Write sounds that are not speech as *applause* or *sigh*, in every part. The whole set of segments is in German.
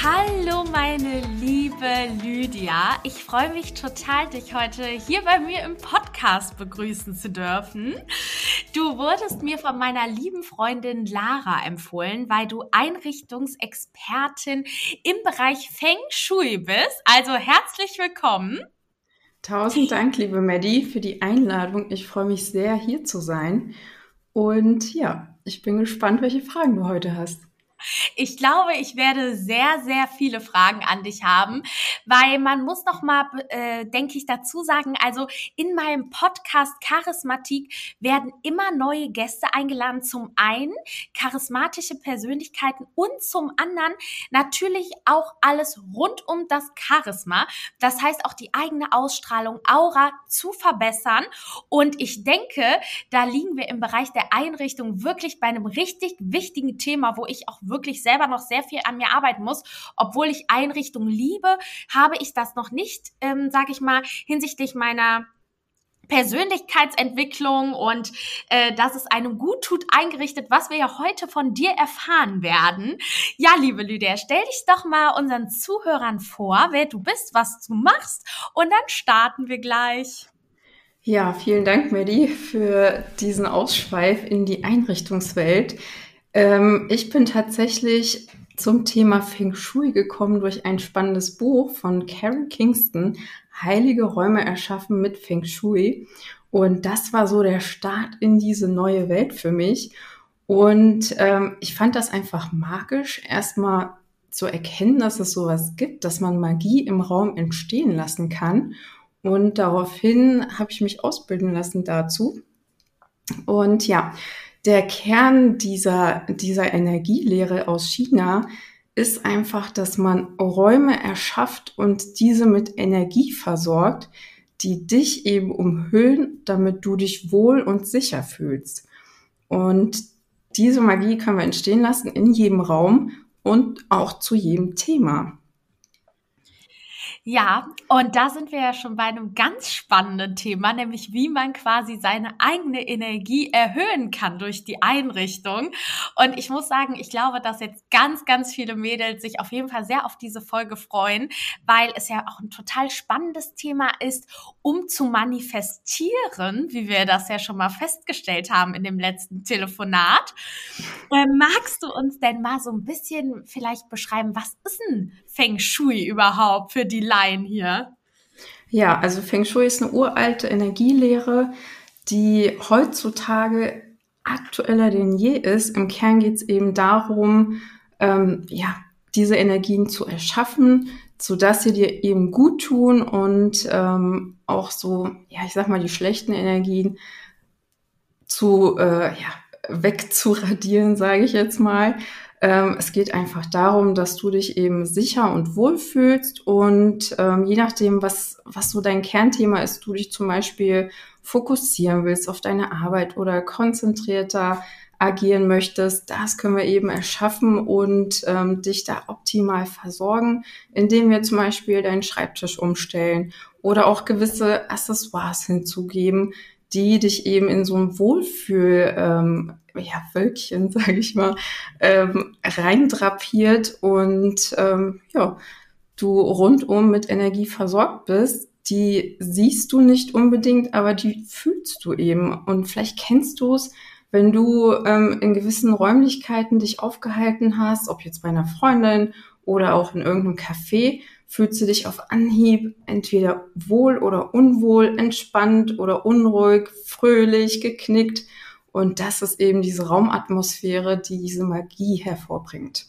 Hallo meine liebe Lydia. Ich freue mich total, dich heute hier bei mir im Podcast begrüßen zu dürfen. Du wurdest mir von meiner lieben Freundin Lara empfohlen, weil du Einrichtungsexpertin im Bereich Feng Shui bist. Also herzlich willkommen. Tausend Dank, liebe Maddie, für die Einladung. Ich freue mich sehr, hier zu sein. Und ja, ich bin gespannt, welche Fragen du heute hast. Ich glaube, ich werde sehr, sehr viele Fragen an dich haben, weil man muss noch mal, äh, denke ich, dazu sagen, also in meinem Podcast Charismatik werden immer neue Gäste eingeladen. Zum einen charismatische Persönlichkeiten und zum anderen natürlich auch alles rund um das Charisma. Das heißt auch die eigene Ausstrahlung, Aura zu verbessern. Und ich denke, da liegen wir im Bereich der Einrichtung wirklich bei einem richtig wichtigen Thema, wo ich auch wirklich selber noch sehr viel an mir arbeiten muss. Obwohl ich Einrichtungen liebe, habe ich das noch nicht, ähm, sage ich mal, hinsichtlich meiner Persönlichkeitsentwicklung und äh, dass es einem gut tut eingerichtet, was wir ja heute von dir erfahren werden. Ja, liebe Lydia, stell dich doch mal unseren Zuhörern vor, wer du bist, was du machst und dann starten wir gleich. Ja, vielen Dank, Maddie, für diesen Ausschweif in die Einrichtungswelt. Ähm, ich bin tatsächlich zum Thema Feng Shui gekommen durch ein spannendes Buch von Karen Kingston, Heilige Räume erschaffen mit Feng Shui. Und das war so der Start in diese neue Welt für mich. Und ähm, ich fand das einfach magisch, erstmal zu erkennen, dass es sowas gibt, dass man Magie im Raum entstehen lassen kann. Und daraufhin habe ich mich ausbilden lassen dazu. Und ja, der Kern dieser, dieser Energielehre aus China ist einfach, dass man Räume erschafft und diese mit Energie versorgt, die dich eben umhüllen, damit du dich wohl und sicher fühlst. Und diese Magie können wir entstehen lassen in jedem Raum und auch zu jedem Thema. Ja, und da sind wir ja schon bei einem ganz spannenden Thema, nämlich wie man quasi seine eigene Energie erhöhen kann durch die Einrichtung. Und ich muss sagen, ich glaube, dass jetzt ganz, ganz viele Mädels sich auf jeden Fall sehr auf diese Folge freuen, weil es ja auch ein total spannendes Thema ist, um zu manifestieren, wie wir das ja schon mal festgestellt haben in dem letzten Telefonat. Äh, magst du uns denn mal so ein bisschen vielleicht beschreiben, was ist ein Feng Shui überhaupt für die Laien hier? Ja, also Feng Shui ist eine uralte Energielehre, die heutzutage aktueller denn je ist. Im Kern geht es eben darum, ähm, ja, diese Energien zu erschaffen, so dass sie dir eben gut tun und ähm, auch so, ja, ich sag mal, die schlechten Energien zu, äh, ja, wegzuradieren, *laughs* sage ich jetzt mal. Ähm, es geht einfach darum, dass du dich eben sicher und wohl fühlst und ähm, je nachdem, was, was so dein Kernthema ist, du dich zum Beispiel fokussieren willst auf deine Arbeit oder konzentrierter agieren möchtest, das können wir eben erschaffen und ähm, dich da optimal versorgen, indem wir zum Beispiel deinen Schreibtisch umstellen oder auch gewisse Accessoires hinzugeben, die dich eben in so ein Wohlfühl, ähm, ja, Wölkchen, *laughs* sage ich mal, ähm, reindrapiert und ähm, ja, du rundum mit Energie versorgt bist. Die siehst du nicht unbedingt, aber die fühlst du eben. Und vielleicht kennst du es, wenn du ähm, in gewissen Räumlichkeiten dich aufgehalten hast, ob jetzt bei einer Freundin oder auch in irgendeinem Café, fühlst du dich auf Anhieb entweder wohl oder unwohl, entspannt oder unruhig, fröhlich, geknickt. Und das ist eben diese Raumatmosphäre, die diese Magie hervorbringt.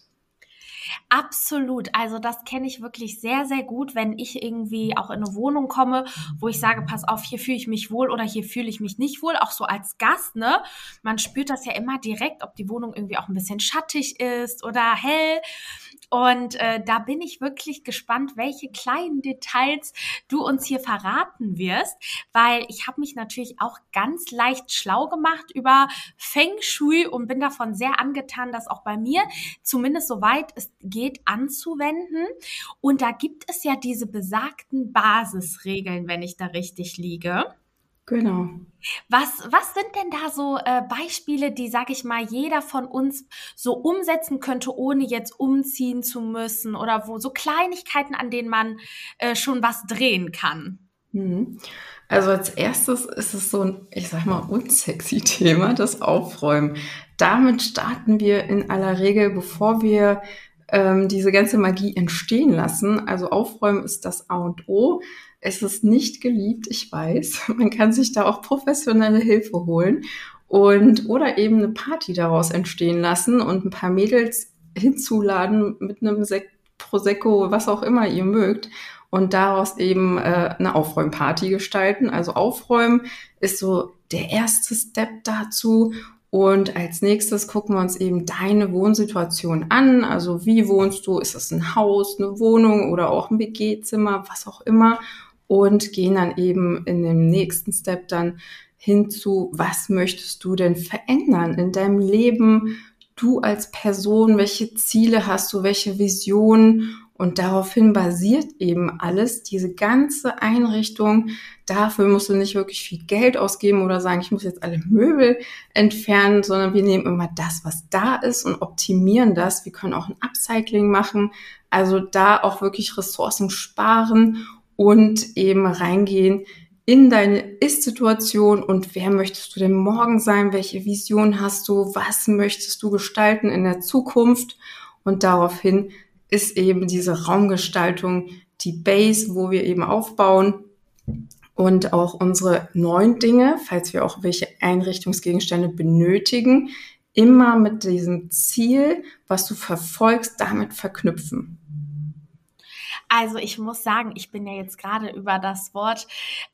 Absolut. Also das kenne ich wirklich sehr, sehr gut, wenn ich irgendwie auch in eine Wohnung komme, wo ich sage, pass auf, hier fühle ich mich wohl oder hier fühle ich mich nicht wohl, auch so als Gast, ne? Man spürt das ja immer direkt, ob die Wohnung irgendwie auch ein bisschen schattig ist oder hell. Und äh, da bin ich wirklich gespannt, welche kleinen Details du uns hier verraten wirst, weil ich habe mich natürlich auch ganz leicht schlau gemacht über Feng Shui und bin davon sehr angetan, das auch bei mir zumindest soweit es geht anzuwenden. Und da gibt es ja diese besagten Basisregeln, wenn ich da richtig liege. Genau. Was, was sind denn da so äh, Beispiele, die, sag ich mal, jeder von uns so umsetzen könnte, ohne jetzt umziehen zu müssen? Oder wo so Kleinigkeiten, an denen man äh, schon was drehen kann? Mhm. Also als erstes ist es so ein, ich sag mal, unsexy *laughs* Thema, das Aufräumen. Damit starten wir in aller Regel, bevor wir ähm, diese ganze Magie entstehen lassen. Also Aufräumen ist das A und O. Es ist nicht geliebt, ich weiß. *laughs* Man kann sich da auch professionelle Hilfe holen und oder eben eine Party daraus entstehen lassen und ein paar Mädels hinzuladen mit einem Sekt, Prosecco, was auch immer ihr mögt und daraus eben äh, eine Aufräumparty gestalten. Also Aufräumen ist so der erste Step dazu und als nächstes gucken wir uns eben deine Wohnsituation an. Also wie wohnst du? Ist es ein Haus, eine Wohnung oder auch ein WG-Zimmer, was auch immer? Und gehen dann eben in dem nächsten Step dann hinzu, was möchtest du denn verändern in deinem Leben? Du als Person, welche Ziele hast du, welche Visionen? Und daraufhin basiert eben alles, diese ganze Einrichtung. Dafür musst du nicht wirklich viel Geld ausgeben oder sagen, ich muss jetzt alle Möbel entfernen, sondern wir nehmen immer das, was da ist und optimieren das. Wir können auch ein Upcycling machen. Also da auch wirklich Ressourcen sparen und eben reingehen in deine Ist-Situation und wer möchtest du denn morgen sein? Welche Vision hast du? Was möchtest du gestalten in der Zukunft? Und daraufhin ist eben diese Raumgestaltung die Base, wo wir eben aufbauen und auch unsere neuen Dinge, falls wir auch welche Einrichtungsgegenstände benötigen, immer mit diesem Ziel, was du verfolgst, damit verknüpfen. Also ich muss sagen, ich bin ja jetzt gerade über das Wort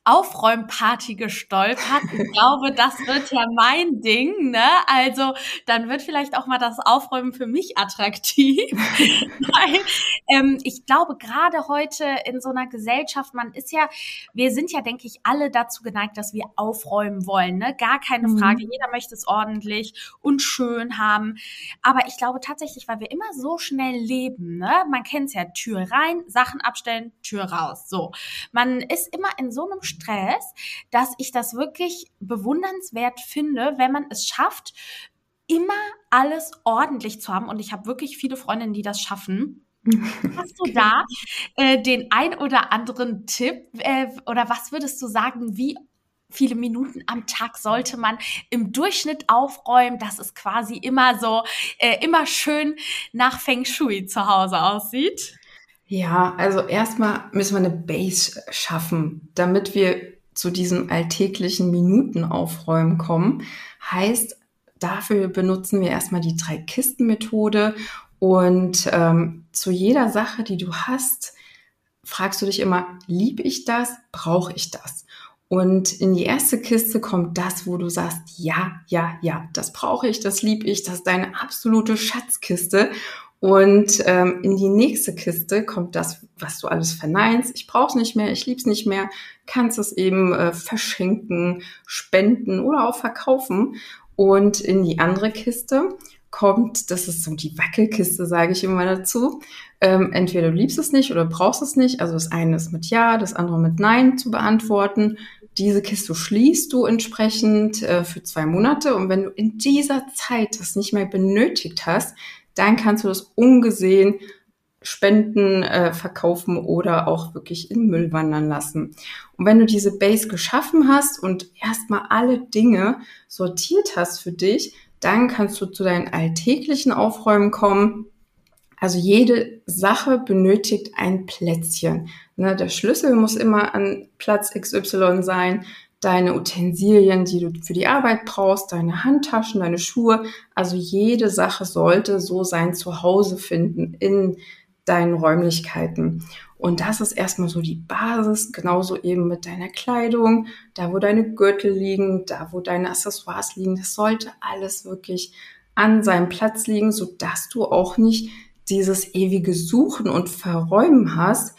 Aufräumparty gestolpert. Ich *laughs* glaube, das wird ja mein Ding, ne? Also dann wird vielleicht auch mal das Aufräumen für mich attraktiv. *laughs* Weil ähm, ich glaube, gerade heute in so einer Gesellschaft, man ist ja, wir sind ja, denke ich, alle dazu geneigt, dass wir aufräumen wollen, ne? Gar keine mhm. Frage. Jeder möchte es ordentlich und schön haben. Aber ich glaube tatsächlich, weil wir immer so schnell leben, ne? Man kennt es ja, Tür rein, Sachen abstellen, Tür raus. So. Man ist immer in so einem Stress, dass ich das wirklich bewundernswert finde, wenn man es schafft, immer alles ordentlich zu haben. Und ich habe wirklich viele Freundinnen, die das schaffen. *laughs* Hast du da äh, den ein oder anderen Tipp äh, oder was würdest du sagen, wie viele Minuten am Tag sollte man im Durchschnitt aufräumen, dass es quasi immer so, äh, immer schön nach Feng Shui zu Hause aussieht? Ja, also erstmal müssen wir eine Base schaffen, damit wir zu diesem alltäglichen Minutenaufräumen kommen. Heißt, dafür benutzen wir erstmal die Drei-Kisten-Methode und ähm, zu jeder Sache, die du hast, fragst du dich immer, liebe ich das, brauche ich das? Und in die erste Kiste kommt das, wo du sagst, ja, ja, ja, das brauche ich, das liebe ich, das ist deine absolute Schatzkiste. Und ähm, in die nächste Kiste kommt das, was du alles verneinst. Ich brauche es nicht mehr, ich lieb's nicht mehr. Kannst es eben äh, verschenken, spenden oder auch verkaufen. Und in die andere Kiste kommt, das ist so die Wackelkiste, sage ich immer dazu. Ähm, entweder du liebst es nicht oder brauchst es nicht. Also das eine ist mit Ja, das andere mit Nein zu beantworten. Diese Kiste schließt du entsprechend äh, für zwei Monate. Und wenn du in dieser Zeit das nicht mehr benötigt hast, dann kannst du das ungesehen spenden, äh, verkaufen oder auch wirklich in Müll wandern lassen. Und wenn du diese Base geschaffen hast und erstmal alle Dinge sortiert hast für dich, dann kannst du zu deinen alltäglichen Aufräumen kommen. Also jede Sache benötigt ein Plätzchen. Ne, der Schlüssel muss immer an Platz XY sein deine Utensilien, die du für die Arbeit brauchst, deine Handtaschen, deine Schuhe. Also jede Sache sollte so sein Zuhause finden in deinen Räumlichkeiten. Und das ist erstmal so die Basis, genauso eben mit deiner Kleidung, da wo deine Gürtel liegen, da wo deine Accessoires liegen. Das sollte alles wirklich an seinem Platz liegen, so dass du auch nicht dieses ewige Suchen und Verräumen hast.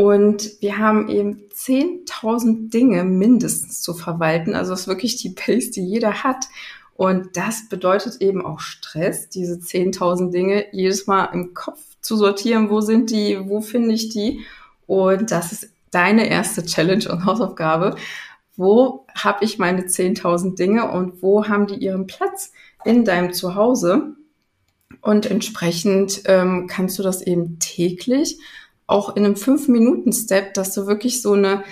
Und wir haben eben 10.000 Dinge mindestens zu verwalten. Also das ist wirklich die Pace, die jeder hat. Und das bedeutet eben auch Stress, diese 10.000 Dinge jedes Mal im Kopf zu sortieren. Wo sind die? Wo finde ich die? Und das ist deine erste Challenge und Hausaufgabe. Wo habe ich meine 10.000 Dinge und wo haben die ihren Platz in deinem Zuhause? Und entsprechend ähm, kannst du das eben täglich auch in einem 5-Minuten-Step, dass du wirklich so eine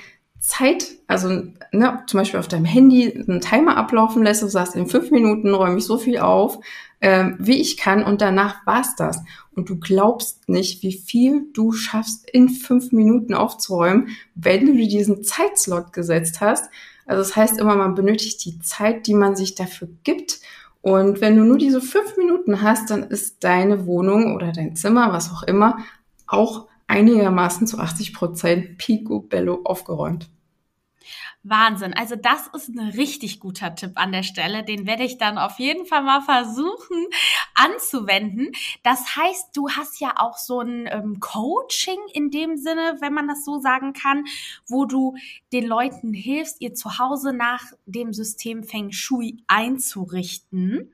Zeit, also ne, zum Beispiel auf deinem Handy einen Timer ablaufen lässt und sagst, in fünf Minuten räume ich so viel auf, ähm, wie ich kann und danach war's das. Und du glaubst nicht, wie viel du schaffst, in fünf Minuten aufzuräumen, wenn du dir diesen Zeitslot gesetzt hast. Also das heißt immer, man benötigt die Zeit, die man sich dafür gibt. Und wenn du nur diese fünf Minuten hast, dann ist deine Wohnung oder dein Zimmer, was auch immer, auch einigermaßen zu 80 Prozent picobello aufgeräumt. Wahnsinn. Also das ist ein richtig guter Tipp an der Stelle. Den werde ich dann auf jeden Fall mal versuchen anzuwenden. Das heißt, du hast ja auch so ein ähm, Coaching in dem Sinne, wenn man das so sagen kann, wo du den Leuten hilfst, ihr Zuhause nach dem System Feng Shui einzurichten.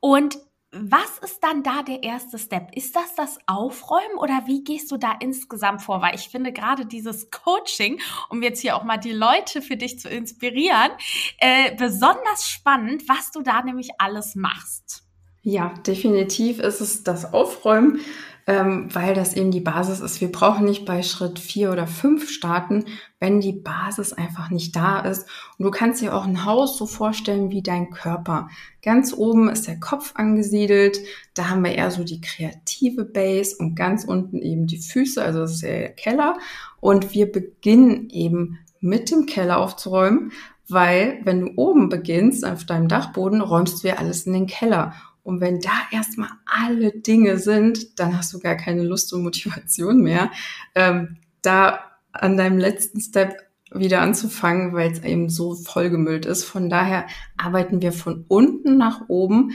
Und was ist dann da der erste Step? Ist das das Aufräumen oder wie gehst du da insgesamt vor? Weil ich finde gerade dieses Coaching, um jetzt hier auch mal die Leute für dich zu inspirieren, äh, besonders spannend, was du da nämlich alles machst. Ja, definitiv ist es das Aufräumen ähm, weil das eben die Basis ist. Wir brauchen nicht bei Schritt vier oder fünf starten, wenn die Basis einfach nicht da ist. Und du kannst dir auch ein Haus so vorstellen wie dein Körper. Ganz oben ist der Kopf angesiedelt, da haben wir eher so die kreative Base und ganz unten eben die Füße, also das ist der Keller. Und wir beginnen eben mit dem Keller aufzuräumen, weil wenn du oben beginnst auf deinem Dachboden, räumst du ja alles in den Keller. Und wenn da erstmal alle Dinge sind, dann hast du gar keine Lust und Motivation mehr, ähm, da an deinem letzten Step wieder anzufangen, weil es eben so vollgemüllt ist. Von daher arbeiten wir von unten nach oben,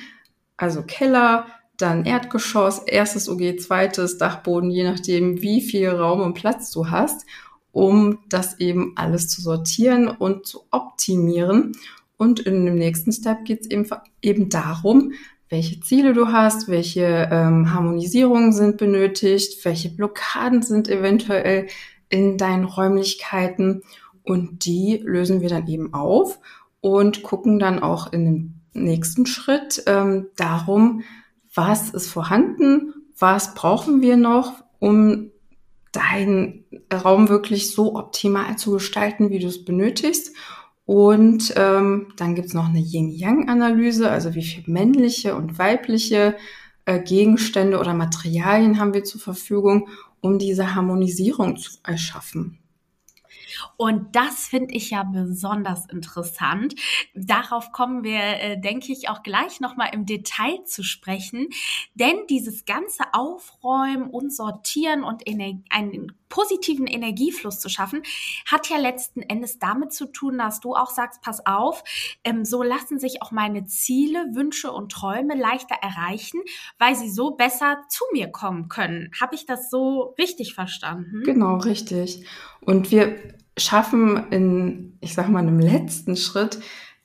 also Keller, dann Erdgeschoss, erstes OG, zweites Dachboden, je nachdem, wie viel Raum und Platz du hast, um das eben alles zu sortieren und zu optimieren. Und in dem nächsten Step geht es eben, eben darum, welche Ziele du hast, welche ähm, Harmonisierungen sind benötigt, welche Blockaden sind eventuell in deinen Räumlichkeiten. Und die lösen wir dann eben auf und gucken dann auch in dem nächsten Schritt ähm, darum, was ist vorhanden, was brauchen wir noch, um deinen Raum wirklich so optimal zu gestalten, wie du es benötigst und ähm, dann gibt's noch eine Yin-Yang-Analyse, also wie viel männliche und weibliche äh, Gegenstände oder Materialien haben wir zur Verfügung, um diese Harmonisierung zu erschaffen. Und das finde ich ja besonders interessant. Darauf kommen wir, äh, denke ich, auch gleich nochmal im Detail zu sprechen. Denn dieses ganze Aufräumen und Sortieren und Ener einen positiven Energiefluss zu schaffen, hat ja letzten Endes damit zu tun, dass du auch sagst, pass auf, ähm, so lassen sich auch meine Ziele, Wünsche und Träume leichter erreichen, weil sie so besser zu mir kommen können. Habe ich das so richtig verstanden? Genau, richtig. Und wir schaffen in, ich sag mal, einem letzten Schritt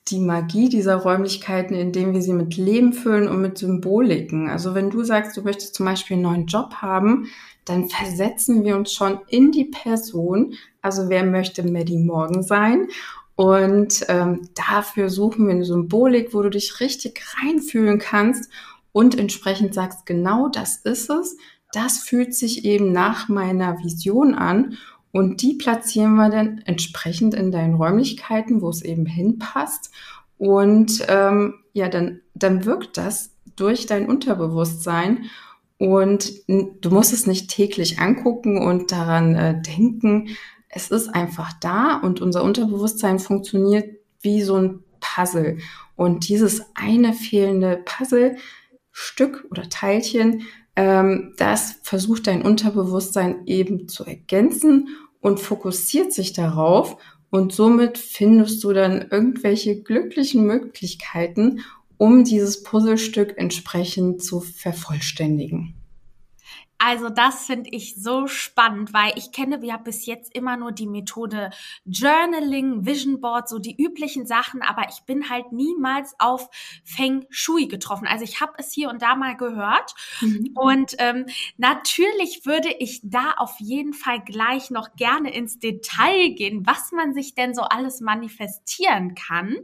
die Magie dieser Räumlichkeiten, indem wir sie mit Leben füllen und mit Symboliken. Also wenn du sagst, du möchtest zum Beispiel einen neuen Job haben, dann versetzen wir uns schon in die Person. Also wer möchte Maddie Morgan sein? Und ähm, dafür suchen wir eine Symbolik, wo du dich richtig reinfühlen kannst und entsprechend sagst, genau das ist es. Das fühlt sich eben nach meiner Vision an. Und die platzieren wir dann entsprechend in deinen Räumlichkeiten, wo es eben hinpasst. Und ähm, ja, dann, dann wirkt das durch dein Unterbewusstsein. Und du musst es nicht täglich angucken und daran äh, denken. Es ist einfach da und unser Unterbewusstsein funktioniert wie so ein Puzzle. Und dieses eine fehlende Puzzlestück oder Teilchen, ähm, das versucht dein Unterbewusstsein eben zu ergänzen und fokussiert sich darauf und somit findest du dann irgendwelche glücklichen Möglichkeiten, um dieses Puzzlestück entsprechend zu vervollständigen. Also das finde ich so spannend, weil ich kenne ja bis jetzt immer nur die Methode Journaling, Vision Board, so die üblichen Sachen, aber ich bin halt niemals auf Feng Shui getroffen. Also ich habe es hier und da mal gehört mhm. und ähm, natürlich würde ich da auf jeden Fall gleich noch gerne ins Detail gehen, was man sich denn so alles manifestieren kann.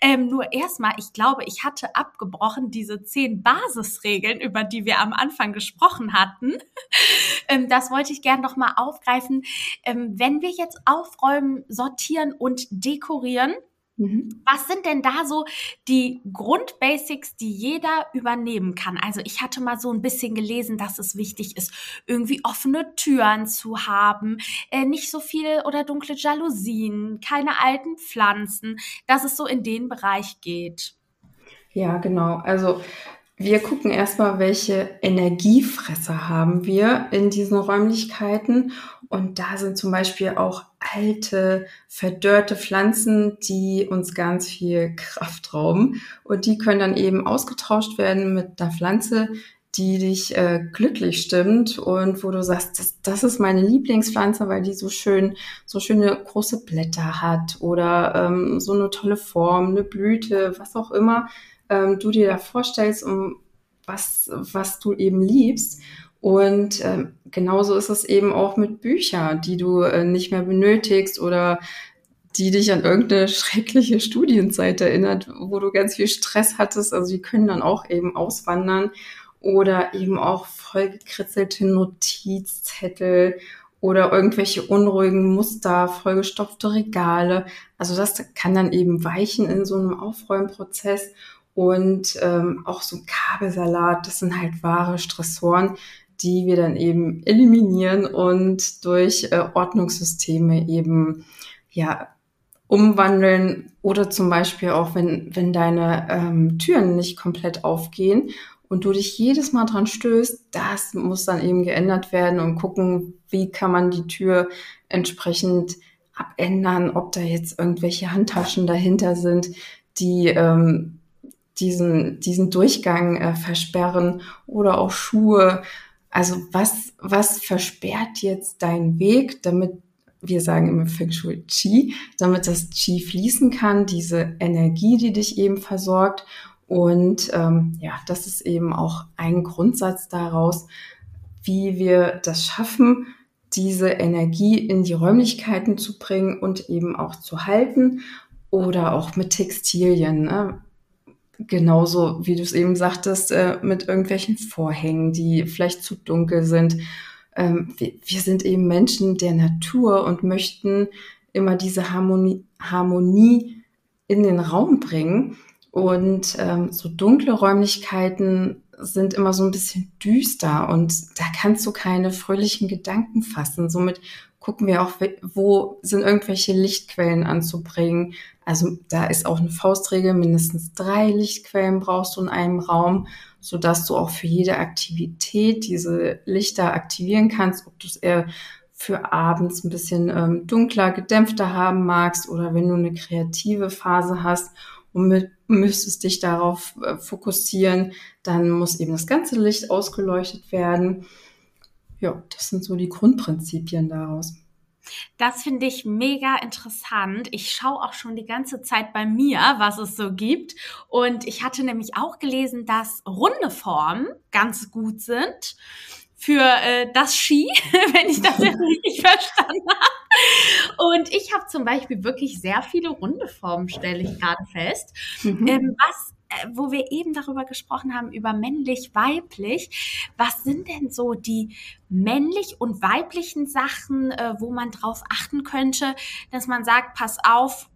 Ähm, nur erstmal, ich glaube, ich hatte abgebrochen diese zehn Basisregeln, über die wir am Anfang gesprochen hatten hatten. *laughs* Ähm, das wollte ich gerne noch mal aufgreifen. Ähm, wenn wir jetzt aufräumen, sortieren und dekorieren, mhm. Was sind denn da so die Grundbasics, die jeder übernehmen kann? Also ich hatte mal so ein bisschen gelesen, dass es wichtig ist, irgendwie offene Türen zu haben, äh, nicht so viel oder dunkle Jalousien, keine alten Pflanzen, dass es so in den Bereich geht. Ja, genau. Also wir gucken erstmal, welche Energiefresser haben wir in diesen Räumlichkeiten. Und da sind zum Beispiel auch alte, verdörrte Pflanzen, die uns ganz viel Kraft rauben. Und die können dann eben ausgetauscht werden mit einer Pflanze, die dich äh, glücklich stimmt und wo du sagst, das, das ist meine Lieblingspflanze, weil die so schön, so schöne große Blätter hat oder ähm, so eine tolle Form, eine Blüte, was auch immer ähm, du dir da vorstellst, um was, was du eben liebst. Und ähm, genauso ist es eben auch mit Büchern, die du äh, nicht mehr benötigst oder die dich an irgendeine *laughs* schreckliche Studienzeit erinnert, wo du ganz viel Stress hattest. Also die können dann auch eben auswandern oder eben auch vollgekritzelte Notizzettel oder irgendwelche unruhigen Muster, vollgestopfte Regale. Also das kann dann eben weichen in so einem Aufräumprozess und ähm, auch so Kabelsalat, das sind halt wahre Stressoren, die wir dann eben eliminieren und durch äh, Ordnungssysteme eben ja umwandeln oder zum Beispiel auch wenn wenn deine ähm, Türen nicht komplett aufgehen und du dich jedes Mal dran stößt, das muss dann eben geändert werden und gucken, wie kann man die Tür entsprechend abändern, ob da jetzt irgendwelche Handtaschen dahinter sind, die ähm, diesen, diesen Durchgang äh, versperren oder auch Schuhe. Also was, was versperrt jetzt deinen Weg, damit wir sagen im Feng Shui Qi, damit das Qi fließen kann, diese Energie, die dich eben versorgt. Und ähm, ja, das ist eben auch ein Grundsatz daraus, wie wir das schaffen, diese Energie in die Räumlichkeiten zu bringen und eben auch zu halten oder auch mit Textilien. Ne? Genauso, wie du es eben sagtest, äh, mit irgendwelchen Vorhängen, die vielleicht zu dunkel sind. Ähm, wir, wir, sind eben Menschen der Natur und möchten immer diese Harmonie, Harmonie in den Raum bringen. Und ähm, so dunkle Räumlichkeiten sind immer so ein bisschen düster und da kannst du keine fröhlichen Gedanken fassen. Somit gucken wir auch, wo sind irgendwelche Lichtquellen anzubringen. Also da ist auch eine Faustregel, mindestens drei Lichtquellen brauchst du in einem Raum, so dass du auch für jede Aktivität diese Lichter aktivieren kannst, ob du es eher für abends ein bisschen ähm, dunkler, gedämpfter haben magst oder wenn du eine kreative Phase hast und mit, müsstest dich darauf äh, fokussieren, dann muss eben das ganze Licht ausgeleuchtet werden. Ja, das sind so die Grundprinzipien daraus. Das finde ich mega interessant. Ich schaue auch schon die ganze Zeit bei mir, was es so gibt. Und ich hatte nämlich auch gelesen, dass runde Formen ganz gut sind für äh, das Ski, *laughs* wenn ich das jetzt richtig verstanden habe. Und ich habe zum Beispiel wirklich sehr viele runde Formen, stelle ich gerade fest. Mhm. Ähm, was wo wir eben darüber gesprochen haben, über männlich-weiblich. Was sind denn so die männlich und weiblichen Sachen, äh, wo man drauf achten könnte, dass man sagt, pass auf,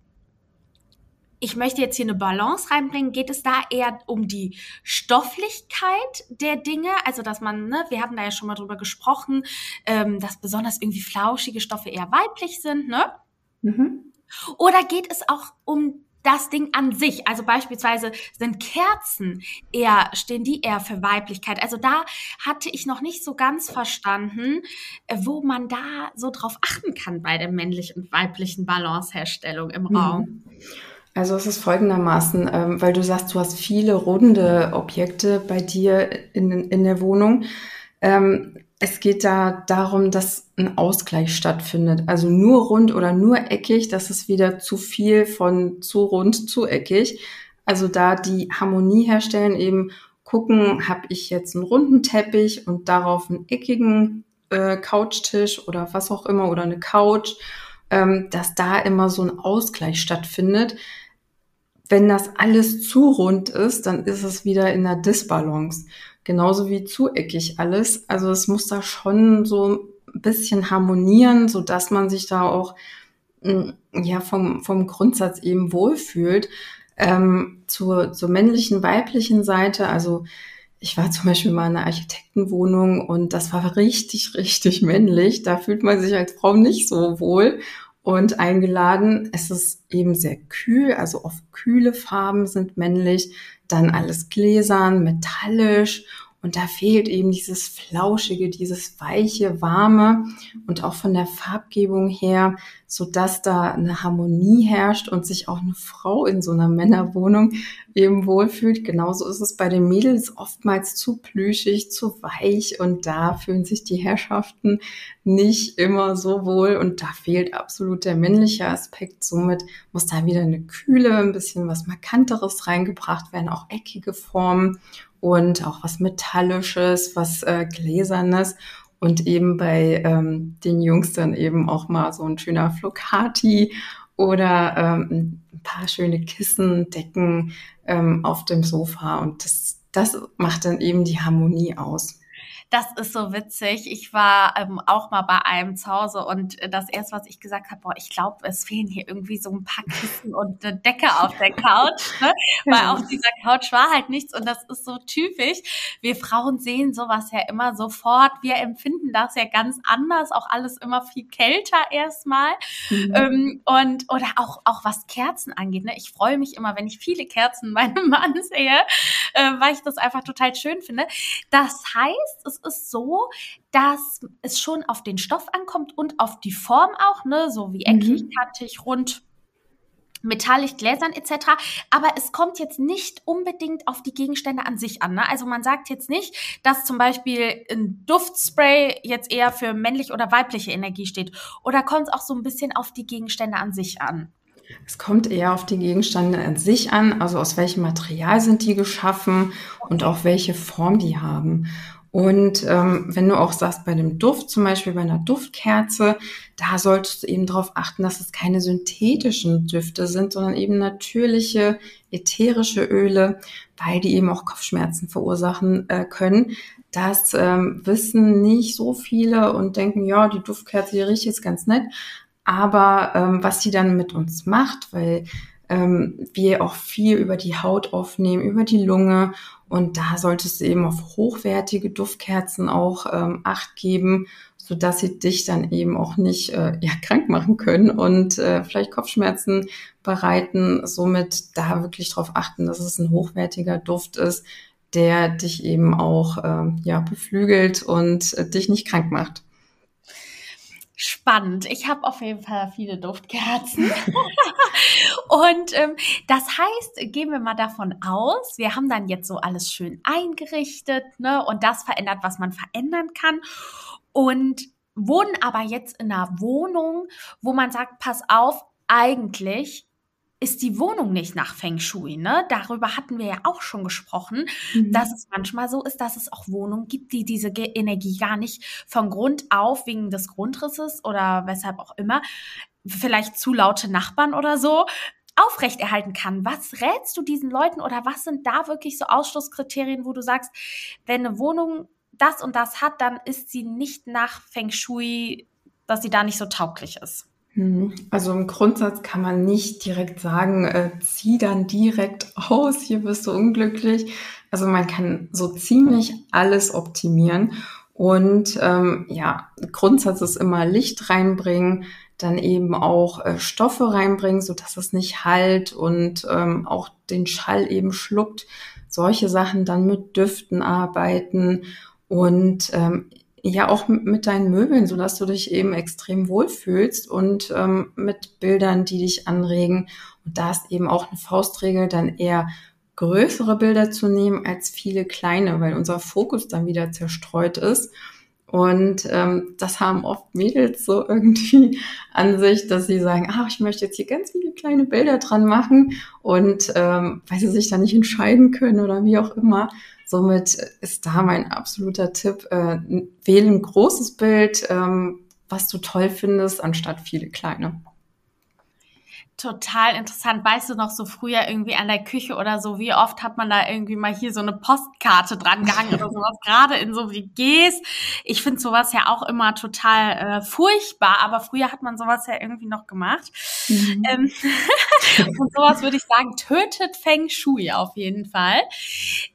ich möchte jetzt hier eine Balance reinbringen. Geht es da eher um die Stofflichkeit der Dinge? Also, dass man, ne, wir hatten da ja schon mal drüber gesprochen, ähm, dass besonders irgendwie flauschige Stoffe eher weiblich sind, ne? Mhm. Oder geht es auch um das Ding an sich. Also beispielsweise sind Kerzen eher, stehen die eher für Weiblichkeit. Also da hatte ich noch nicht so ganz verstanden, äh, wo man da so drauf achten kann bei der männlichen und weiblichen Balanceherstellung im mhm. Raum. Also es ist folgendermaßen, ähm, weil du sagst, du hast viele runde Objekte bei dir in, in der Wohnung. Ähm, es geht da darum, dass ein Ausgleich stattfindet. Also nur rund oder nur eckig, das ist wieder zu viel von zu rund, zu eckig. Also da die Harmonie herstellen, eben gucken, habe ich jetzt einen runden Teppich und darauf einen eckigen äh, Couchtisch oder was auch immer oder eine Couch, ähm, dass da immer so ein Ausgleich stattfindet. Wenn das alles zu rund ist, dann ist es wieder in der Disbalance genauso wie zueckig alles. Also es muss da schon so ein bisschen harmonieren, so dass man sich da auch mm, ja vom, vom Grundsatz eben wohlfühlt. Ähm, zur, zur männlichen, weiblichen Seite, also ich war zum Beispiel mal in einer Architektenwohnung und das war richtig, richtig männlich. Da fühlt man sich als Frau nicht so wohl und eingeladen. Es ist eben sehr kühl, also oft kühle Farben sind männlich dann alles gläsern, metallisch und da fehlt eben dieses Flauschige, dieses Weiche, Warme und auch von der Farbgebung her, so dass da eine Harmonie herrscht und sich auch eine Frau in so einer Männerwohnung eben wohlfühlt. Genauso ist es bei den Mädels oftmals zu plüschig, zu weich und da fühlen sich die Herrschaften nicht immer so wohl und da fehlt absolut der männliche Aspekt. Somit muss da wieder eine Kühle, ein bisschen was Markanteres reingebracht werden, auch eckige Formen und auch was Metallisches, was äh, Gläsernes und eben bei ähm, den Jungs dann eben auch mal so ein schöner Flocati oder ähm, ein paar schöne Kissen, Decken ähm, auf dem Sofa und das, das macht dann eben die Harmonie aus. Das ist so witzig. Ich war ähm, auch mal bei einem zu Hause und das erste, was ich gesagt habe, boah, ich glaube, es fehlen hier irgendwie so ein paar Kissen und eine Decke auf der Couch, ne? *laughs* weil auf dieser Couch war halt nichts und das ist so typisch. Wir Frauen sehen sowas ja immer sofort. Wir empfinden das ja ganz anders, auch alles immer viel kälter erstmal. Mhm. Ähm, und oder auch auch was Kerzen angeht. Ne? Ich freue mich immer, wenn ich viele Kerzen meinem *laughs* Mann sehe, äh, weil ich das einfach total schön finde. Das heißt, es ist so, dass es schon auf den Stoff ankommt und auf die Form auch, ne, so wie eckig, mhm. kantig, rund, metallisch, gläsern etc. Aber es kommt jetzt nicht unbedingt auf die Gegenstände an sich an. Ne? Also man sagt jetzt nicht, dass zum Beispiel ein Duftspray jetzt eher für männlich oder weibliche Energie steht. Oder kommt es auch so ein bisschen auf die Gegenstände an sich an? Es kommt eher auf die Gegenstände an sich an, also aus welchem Material sind die geschaffen und auch welche Form die haben. Und ähm, wenn du auch sagst, bei dem Duft, zum Beispiel bei einer Duftkerze, da solltest du eben darauf achten, dass es keine synthetischen Düfte sind, sondern eben natürliche ätherische Öle, weil die eben auch Kopfschmerzen verursachen äh, können. Das ähm, wissen nicht so viele und denken, ja, die Duftkerze, die riecht jetzt ganz nett. Aber ähm, was die dann mit uns macht, weil ähm, wir auch viel über die Haut aufnehmen, über die Lunge. Und da solltest du eben auf hochwertige Duftkerzen auch ähm, Acht geben, so dass sie dich dann eben auch nicht äh, ja, krank machen können und äh, vielleicht Kopfschmerzen bereiten. Somit da wirklich darauf achten, dass es ein hochwertiger Duft ist, der dich eben auch äh, ja, beflügelt und äh, dich nicht krank macht. Spannend. Ich habe auf jeden Fall viele Duftkerzen. *laughs* und ähm, das heißt, gehen wir mal davon aus, wir haben dann jetzt so alles schön eingerichtet, ne? Und das verändert, was man verändern kann. Und wohnen aber jetzt in einer Wohnung, wo man sagt, pass auf, eigentlich ist die Wohnung nicht nach Feng Shui. Ne? Darüber hatten wir ja auch schon gesprochen, mhm. dass es manchmal so ist, dass es auch Wohnungen gibt, die diese Energie gar nicht von Grund auf wegen des Grundrisses oder weshalb auch immer, vielleicht zu laute Nachbarn oder so, aufrechterhalten kann. Was rätst du diesen Leuten oder was sind da wirklich so Ausschlusskriterien, wo du sagst, wenn eine Wohnung das und das hat, dann ist sie nicht nach Feng Shui, dass sie da nicht so tauglich ist? Hm, also im Grundsatz kann man nicht direkt sagen, äh, zieh dann direkt aus, hier bist du unglücklich. Also man kann so ziemlich alles optimieren. Und ähm, ja, Grundsatz ist immer Licht reinbringen, dann eben auch äh, Stoffe reinbringen, so dass es nicht halt und ähm, auch den Schall eben schluckt. Solche Sachen dann mit Düften arbeiten und ähm, ja auch mit deinen Möbeln, so dass du dich eben extrem wohlfühlst und ähm, mit Bildern, die dich anregen. Und da ist eben auch eine Faustregel, dann eher größere Bilder zu nehmen als viele kleine, weil unser Fokus dann wieder zerstreut ist. Und ähm, das haben oft Mädels so irgendwie *laughs* an sich, dass sie sagen, ah, ich möchte jetzt hier ganz viele kleine Bilder dran machen und ähm, weil sie sich da nicht entscheiden können oder wie auch immer. Somit ist da mein absoluter Tipp, äh, wähle ein großes Bild, ähm, was du toll findest, anstatt viele kleine total interessant. Weißt du noch so früher irgendwie an der Küche oder so, wie oft hat man da irgendwie mal hier so eine Postkarte dran gehangen oder sowas, *laughs* gerade in so WGs. Ich finde sowas ja auch immer total äh, furchtbar, aber früher hat man sowas ja irgendwie noch gemacht. Mhm. Ähm, *laughs* und sowas würde ich sagen, tötet Feng Shui auf jeden Fall.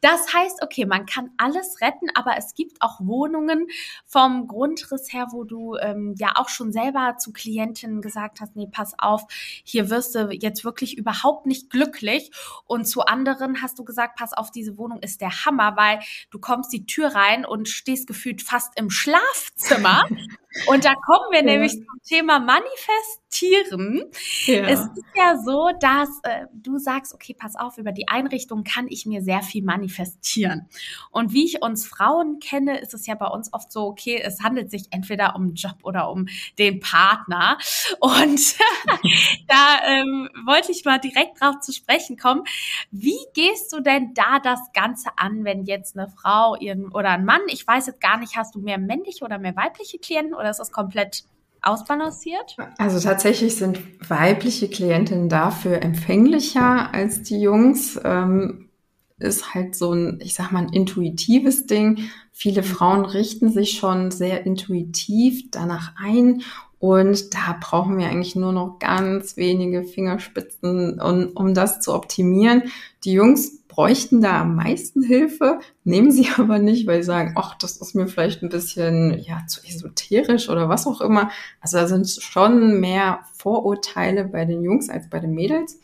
Das heißt, okay, man kann alles retten, aber es gibt auch Wohnungen vom Grundriss her, wo du ähm, ja auch schon selber zu Klientinnen gesagt hast, nee, pass auf, hier wird wirst du jetzt wirklich überhaupt nicht glücklich. Und zu anderen hast du gesagt, pass auf, diese Wohnung ist der Hammer, weil du kommst die Tür rein und stehst gefühlt fast im Schlafzimmer. *laughs* und da kommen wir ja. nämlich zum Thema Manifestieren. Ja. Es ist ja so, dass äh, du sagst, okay, pass auf, über die Einrichtung kann ich mir sehr viel manifestieren. Und wie ich uns Frauen kenne, ist es ja bei uns oft so, okay, es handelt sich entweder um Job oder um den Partner. Und *laughs* da ähm, wollte ich mal direkt drauf zu sprechen kommen. Wie gehst du denn da das Ganze an, wenn jetzt eine Frau ihren oder ein Mann, ich weiß jetzt gar nicht, hast du mehr männliche oder mehr weibliche Klienten oder ist das komplett ausbalanciert? Also tatsächlich sind weibliche Klientinnen dafür empfänglicher als die Jungs. Ähm, ist halt so ein, ich sag mal, ein intuitives Ding. Viele Frauen richten sich schon sehr intuitiv danach ein und da brauchen wir eigentlich nur noch ganz wenige Fingerspitzen, um, um das zu optimieren. Die Jungs bräuchten da am meisten Hilfe, nehmen sie *laughs* aber nicht, weil sie sagen, ach, das ist mir vielleicht ein bisschen ja zu esoterisch oder was auch immer. Also da sind schon mehr Vorurteile bei den Jungs als bei den Mädels.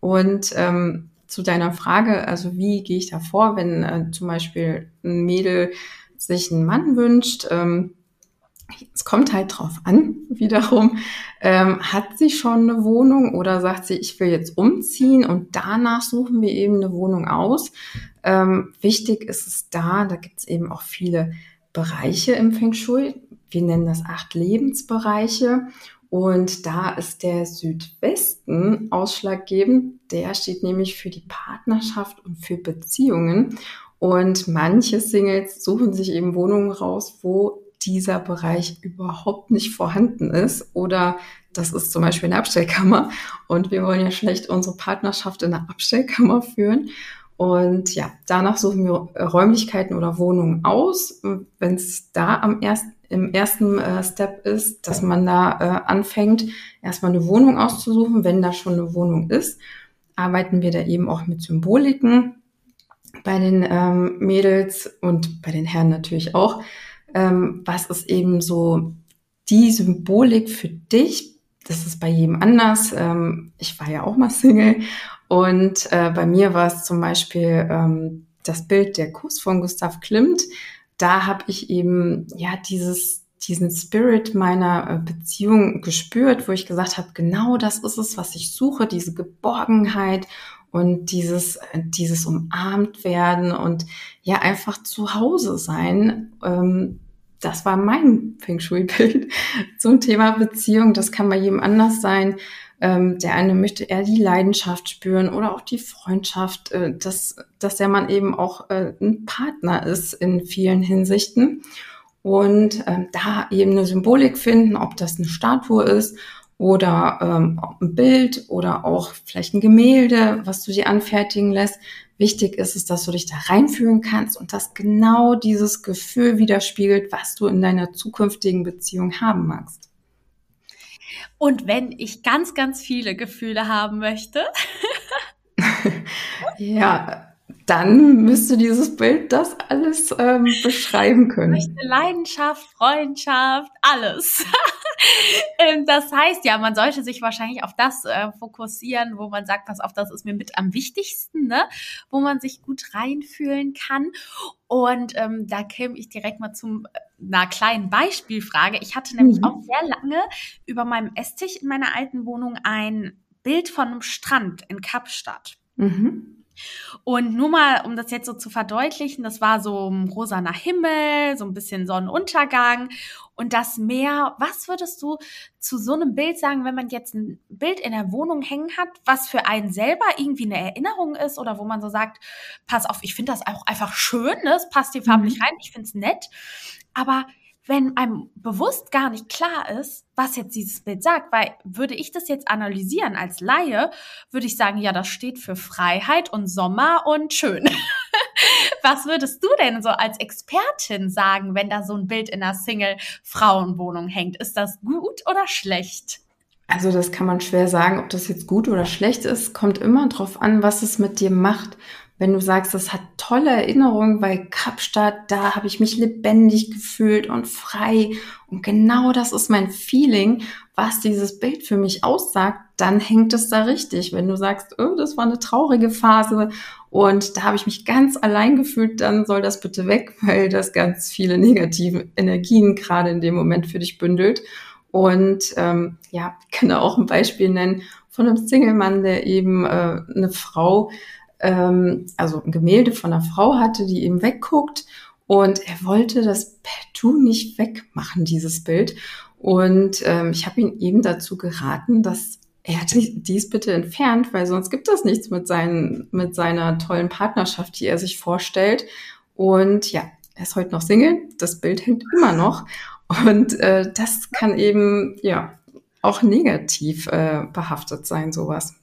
Und ähm, zu deiner Frage, also wie gehe ich da vor, wenn äh, zum Beispiel ein Mädel sich einen Mann wünscht? Ähm, es kommt halt drauf an, *laughs* wiederum, ähm, hat sie schon eine Wohnung oder sagt sie, ich will jetzt umziehen und danach suchen wir eben eine Wohnung aus. Ähm, wichtig ist es da, da gibt es eben auch viele Bereiche im Feng Shui. Wir nennen das acht Lebensbereiche. Und da ist der Südwesten ausschlaggebend. Der steht nämlich für die Partnerschaft und für Beziehungen. Und manche Singles suchen sich eben Wohnungen raus, wo dieser Bereich überhaupt nicht vorhanden ist oder das ist zum Beispiel eine Abstellkammer und wir wollen ja schlecht unsere Partnerschaft in einer Abstellkammer führen. Und ja, danach suchen wir Räumlichkeiten oder Wohnungen aus. Wenn es da am ersten, im ersten äh, Step ist, dass man da äh, anfängt, erstmal eine Wohnung auszusuchen. Wenn da schon eine Wohnung ist, arbeiten wir da eben auch mit Symboliken bei den ähm, Mädels und bei den Herren natürlich auch ähm, was ist eben so die Symbolik für dich? Das ist bei jedem anders. Ähm, ich war ja auch mal Single und äh, bei mir war es zum Beispiel ähm, das Bild der Kuss von Gustav Klimt. Da habe ich eben ja dieses diesen Spirit meiner äh, Beziehung gespürt, wo ich gesagt habe, genau das ist es, was ich suche, diese Geborgenheit und dieses, dieses umarmt werden und ja einfach zu Hause sein. Ähm, das war mein Feng Shui-Bild *laughs* zum Thema Beziehung. Das kann bei jedem anders sein. Ähm, der eine möchte eher die Leidenschaft spüren oder auch die Freundschaft, äh, dass, dass der Mann eben auch äh, ein Partner ist in vielen Hinsichten. Und ähm, da eben eine Symbolik finden, ob das eine Statue ist oder ähm, ein Bild oder auch vielleicht ein Gemälde, was du dir anfertigen lässt. Wichtig ist es, dass du dich da reinfühlen kannst und dass genau dieses Gefühl widerspiegelt, was du in deiner zukünftigen Beziehung haben magst. Und wenn ich ganz, ganz viele Gefühle haben möchte? *laughs* ja, dann müsste dieses Bild das alles ähm, beschreiben können. Ich möchte Leidenschaft, Freundschaft, alles. *laughs* *laughs* Ähm, das heißt ja, man sollte sich wahrscheinlich auf das äh, fokussieren, wo man sagt, pass auf, das ist mir mit am wichtigsten, ne? wo man sich gut reinfühlen kann. Und ähm, da käme ich direkt mal zum äh, einer kleinen Beispielfrage. Ich hatte nämlich mhm. auch sehr lange über meinem Esstisch in meiner alten Wohnung ein Bild von einem Strand in Kapstadt. Mhm. Und nur mal, um das jetzt so zu verdeutlichen, das war so ein rosaner Himmel, so ein bisschen Sonnenuntergang und das Meer. Was würdest du zu so einem Bild sagen, wenn man jetzt ein Bild in der Wohnung hängen hat, was für einen selber irgendwie eine Erinnerung ist oder wo man so sagt, pass auf, ich finde das auch einfach schön, ne? es passt hier farblich mhm. rein, ich finde es nett, aber wenn einem bewusst gar nicht klar ist, was jetzt dieses Bild sagt, weil würde ich das jetzt analysieren als Laie, würde ich sagen, ja, das steht für Freiheit und Sommer und schön. *laughs* was würdest du denn so als Expertin sagen, wenn da so ein Bild in einer Single-Frauenwohnung hängt? Ist das gut oder schlecht? Also das kann man schwer sagen, ob das jetzt gut oder schlecht ist. Kommt immer drauf an, was es mit dir macht wenn du sagst, das hat tolle Erinnerungen, weil Kapstadt, da habe ich mich lebendig gefühlt und frei und genau das ist mein Feeling, was dieses Bild für mich aussagt, dann hängt es da richtig. Wenn du sagst, oh, das war eine traurige Phase und da habe ich mich ganz allein gefühlt, dann soll das bitte weg, *laughs* weil das ganz viele negative Energien gerade in dem Moment für dich bündelt. Und ähm, ja, ich kann da auch ein Beispiel nennen von einem Single-Mann, der eben äh, eine Frau ähm, also ein Gemälde von einer Frau hatte, die eben wegguckt und er wollte das partout nicht wegmachen, dieses Bild. Und ähm, ich habe ihn eben dazu geraten, dass er dies bitte entfernt, weil sonst gibt es nichts mit, seinen, mit seiner tollen Partnerschaft, die er sich vorstellt. Und ja, er ist heute noch Single, das Bild hängt immer noch. Und äh, das kann eben ja auch negativ äh, behaftet sein, sowas.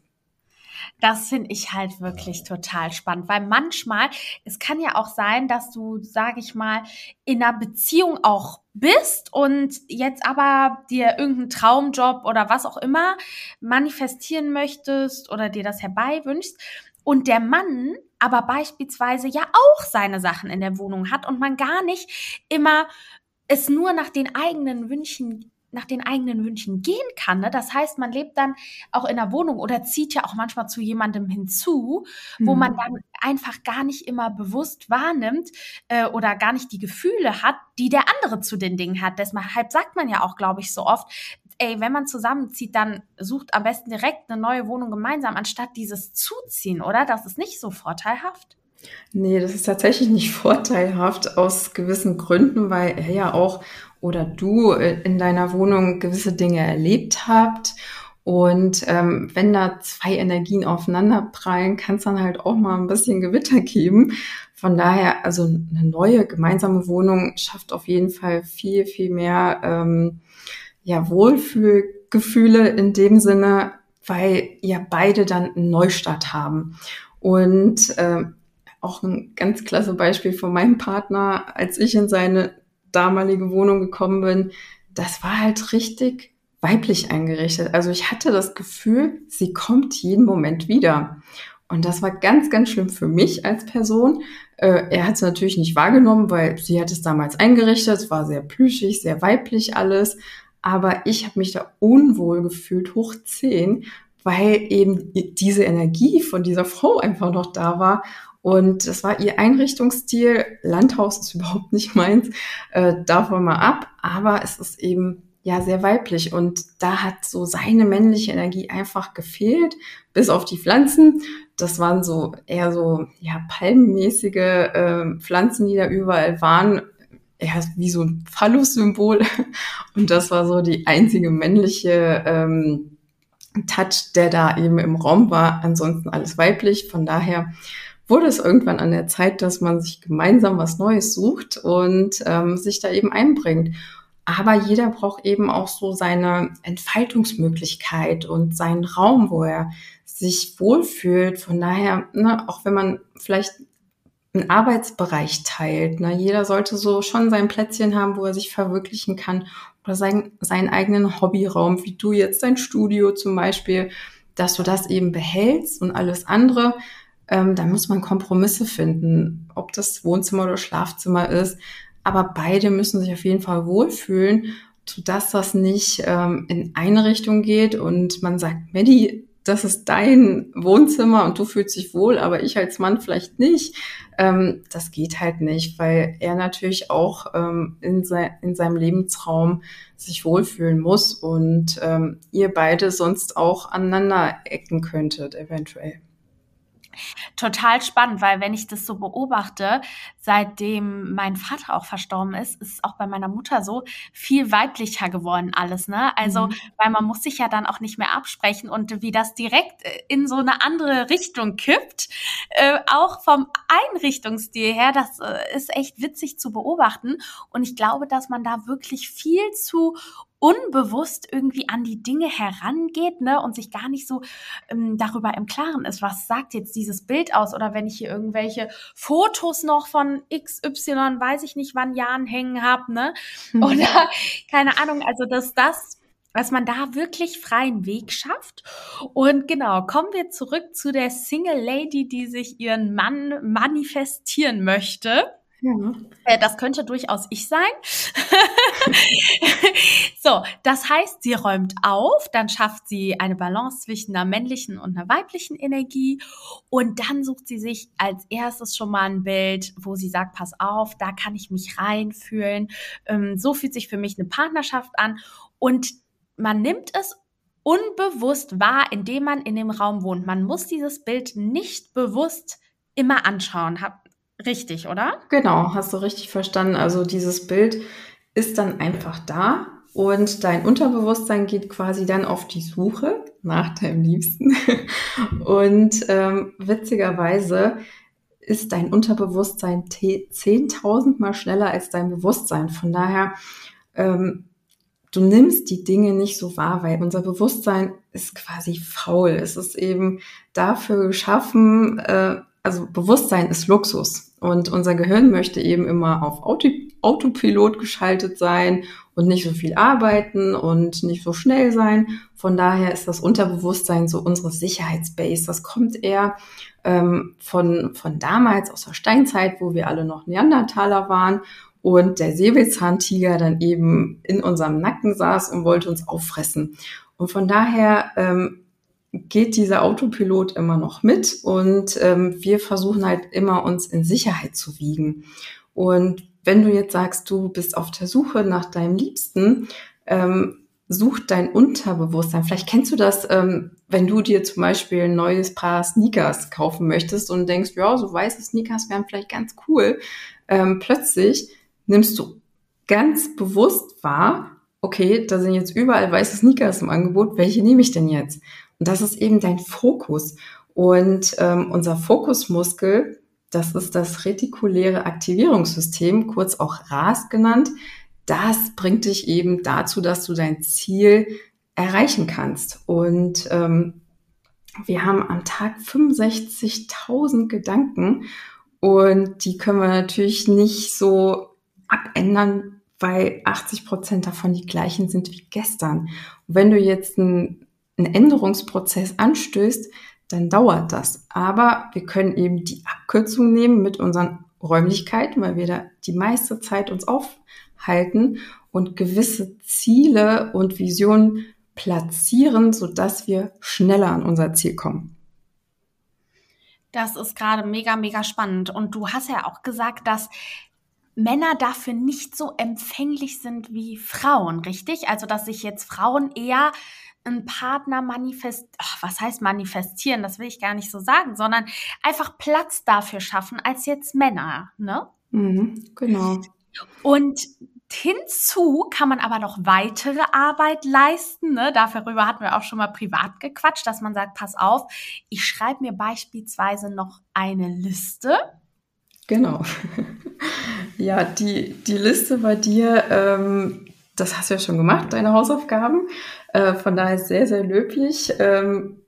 Das finde ich halt wirklich total spannend, weil manchmal, es kann ja auch sein, dass du, sage ich mal, in einer Beziehung auch bist und jetzt aber dir irgendeinen Traumjob oder was auch immer manifestieren möchtest oder dir das herbeiwünschst und der Mann aber beispielsweise ja auch seine Sachen in der Wohnung hat und man gar nicht immer es nur nach den eigenen Wünschen nach den eigenen Wünschen gehen kann. Ne? Das heißt, man lebt dann auch in der Wohnung oder zieht ja auch manchmal zu jemandem hinzu, wo mhm. man dann einfach gar nicht immer bewusst wahrnimmt äh, oder gar nicht die Gefühle hat, die der andere zu den Dingen hat. Deshalb sagt man ja auch, glaube ich, so oft, ey, wenn man zusammenzieht, dann sucht am besten direkt eine neue Wohnung gemeinsam, anstatt dieses Zuziehen, oder? Das ist nicht so vorteilhaft. Nee, das ist tatsächlich nicht *laughs* vorteilhaft aus gewissen Gründen, weil er ja auch oder du äh, in deiner Wohnung gewisse Dinge erlebt habt. Und ähm, wenn da zwei Energien aufeinander prallen, kann es dann halt auch mal ein bisschen Gewitter geben. Von daher, also eine neue gemeinsame Wohnung schafft auf jeden Fall viel, viel mehr ähm, ja, Wohlfühlgefühle in dem Sinne, weil ja beide dann einen Neustart haben. Und ähm, auch ein ganz klasse Beispiel von meinem Partner, als ich in seine damalige Wohnung gekommen bin, das war halt richtig weiblich eingerichtet. Also ich hatte das Gefühl, sie kommt jeden Moment wieder. Und das war ganz, ganz schlimm für mich als Person. Äh, er hat es natürlich nicht wahrgenommen, weil sie hat es damals eingerichtet. Es war sehr plüschig, sehr weiblich alles. Aber ich habe mich da unwohl gefühlt, hoch zehn, weil eben diese Energie von dieser Frau einfach noch da war. Und das war ihr Einrichtungsstil. Landhaus ist überhaupt nicht meins, äh, davon mal ab. Aber es ist eben ja sehr weiblich und da hat so seine männliche Energie einfach gefehlt, bis auf die Pflanzen. Das waren so eher so ja palmenmäßige äh, Pflanzen, die da überall waren. Er ist wie so ein Phallus-Symbol *laughs* und das war so die einzige männliche ähm, Touch, der da eben im Raum war. Ansonsten alles weiblich. Von daher wurde es irgendwann an der Zeit, dass man sich gemeinsam was Neues sucht und ähm, sich da eben einbringt. Aber jeder braucht eben auch so seine Entfaltungsmöglichkeit und seinen Raum, wo er sich wohlfühlt. Von daher, ne, auch wenn man vielleicht einen Arbeitsbereich teilt, ne, jeder sollte so schon sein Plätzchen haben, wo er sich verwirklichen kann oder sein, seinen eigenen Hobbyraum, wie du jetzt dein Studio zum Beispiel, dass du das eben behältst und alles andere ähm, da muss man Kompromisse finden, ob das Wohnzimmer oder Schlafzimmer ist. Aber beide müssen sich auf jeden Fall wohlfühlen, sodass das nicht ähm, in eine Richtung geht und man sagt, Maddie, das ist dein Wohnzimmer und du fühlst dich wohl, aber ich als Mann vielleicht nicht. Ähm, das geht halt nicht, weil er natürlich auch ähm, in, se in seinem Lebensraum sich wohlfühlen muss und ähm, ihr beide sonst auch aneinander ecken könntet, eventuell. Total spannend, weil wenn ich das so beobachte, seitdem mein Vater auch verstorben ist, ist es auch bei meiner Mutter so viel weiblicher geworden alles, ne? Also, mhm. weil man muss sich ja dann auch nicht mehr absprechen und wie das direkt äh, in so eine andere Richtung kippt, äh, auch vom Einrichtungsstil her, das äh, ist echt witzig zu beobachten und ich glaube, dass man da wirklich viel zu unbewusst irgendwie an die Dinge herangeht, ne, und sich gar nicht so ähm, darüber im Klaren ist, was sagt jetzt dieses Bild aus oder wenn ich hier irgendwelche Fotos noch von XY, weiß ich nicht wann Jahren hängen habe, ne, mhm. oder *laughs* keine Ahnung, also dass das dass man da wirklich freien Weg schafft. Und genau, kommen wir zurück zu der Single Lady, die sich ihren Mann manifestieren möchte. Ja. Äh, das könnte durchaus ich sein. *laughs* so, das heißt, sie räumt auf, dann schafft sie eine Balance zwischen einer männlichen und einer weiblichen Energie und dann sucht sie sich als erstes schon mal ein Bild, wo sie sagt, pass auf, da kann ich mich reinfühlen. Ähm, so fühlt sich für mich eine Partnerschaft an und man nimmt es unbewusst wahr, indem man in dem Raum wohnt. Man muss dieses Bild nicht bewusst immer anschauen. Richtig, oder? Genau, hast du richtig verstanden. Also dieses Bild ist dann einfach da und dein Unterbewusstsein geht quasi dann auf die Suche nach deinem Liebsten. *laughs* Und ähm, witzigerweise ist dein Unterbewusstsein 10.000 mal schneller als dein Bewusstsein. Von daher, ähm, du nimmst die Dinge nicht so wahr, weil unser Bewusstsein ist quasi faul. Es ist eben dafür geschaffen, äh, also Bewusstsein ist Luxus und unser Gehirn möchte eben immer auf Auto, Autopilot geschaltet sein und nicht so viel arbeiten und nicht so schnell sein. Von daher ist das Unterbewusstsein so unsere Sicherheitsbase. Das kommt eher ähm, von, von damals aus der Steinzeit, wo wir alle noch Neandertaler waren und der Säbelzahntiger dann eben in unserem Nacken saß und wollte uns auffressen. Und von daher ähm, geht dieser Autopilot immer noch mit und ähm, wir versuchen halt immer uns in Sicherheit zu wiegen. Und wenn du jetzt sagst, du bist auf der Suche nach deinem Liebsten, ähm, sucht dein Unterbewusstsein. Vielleicht kennst du das, ähm, wenn du dir zum Beispiel ein neues Paar Sneakers kaufen möchtest und denkst, ja, so weiße Sneakers wären vielleicht ganz cool. Ähm, plötzlich nimmst du ganz bewusst wahr, okay, da sind jetzt überall weiße Sneakers im Angebot, welche nehme ich denn jetzt? Und das ist eben dein Fokus. Und ähm, unser Fokusmuskel, das ist das retikuläre Aktivierungssystem, kurz auch RAS genannt. Das bringt dich eben dazu, dass du dein Ziel erreichen kannst. Und ähm, wir haben am Tag 65.000 Gedanken und die können wir natürlich nicht so abändern, weil 80 Prozent davon die gleichen sind wie gestern. Und wenn du jetzt ein einen Änderungsprozess anstößt, dann dauert das. Aber wir können eben die Abkürzung nehmen mit unseren Räumlichkeiten, weil wir da die meiste Zeit uns aufhalten und gewisse Ziele und Visionen platzieren, sodass wir schneller an unser Ziel kommen. Das ist gerade mega, mega spannend. Und du hast ja auch gesagt, dass Männer dafür nicht so empfänglich sind wie Frauen, richtig? Also, dass sich jetzt Frauen eher einen Partner manifest, ach, was heißt manifestieren, das will ich gar nicht so sagen, sondern einfach Platz dafür schaffen als jetzt Männer, ne? Mhm, genau. Und hinzu kann man aber noch weitere Arbeit leisten. Ne? Darüber hatten wir auch schon mal privat gequatscht, dass man sagt, pass auf, ich schreibe mir beispielsweise noch eine Liste. Genau. *laughs* ja, die, die Liste bei dir, ähm, das hast du ja schon gemacht, deine Hausaufgaben. Äh, von daher sehr, sehr löblich. Ähm,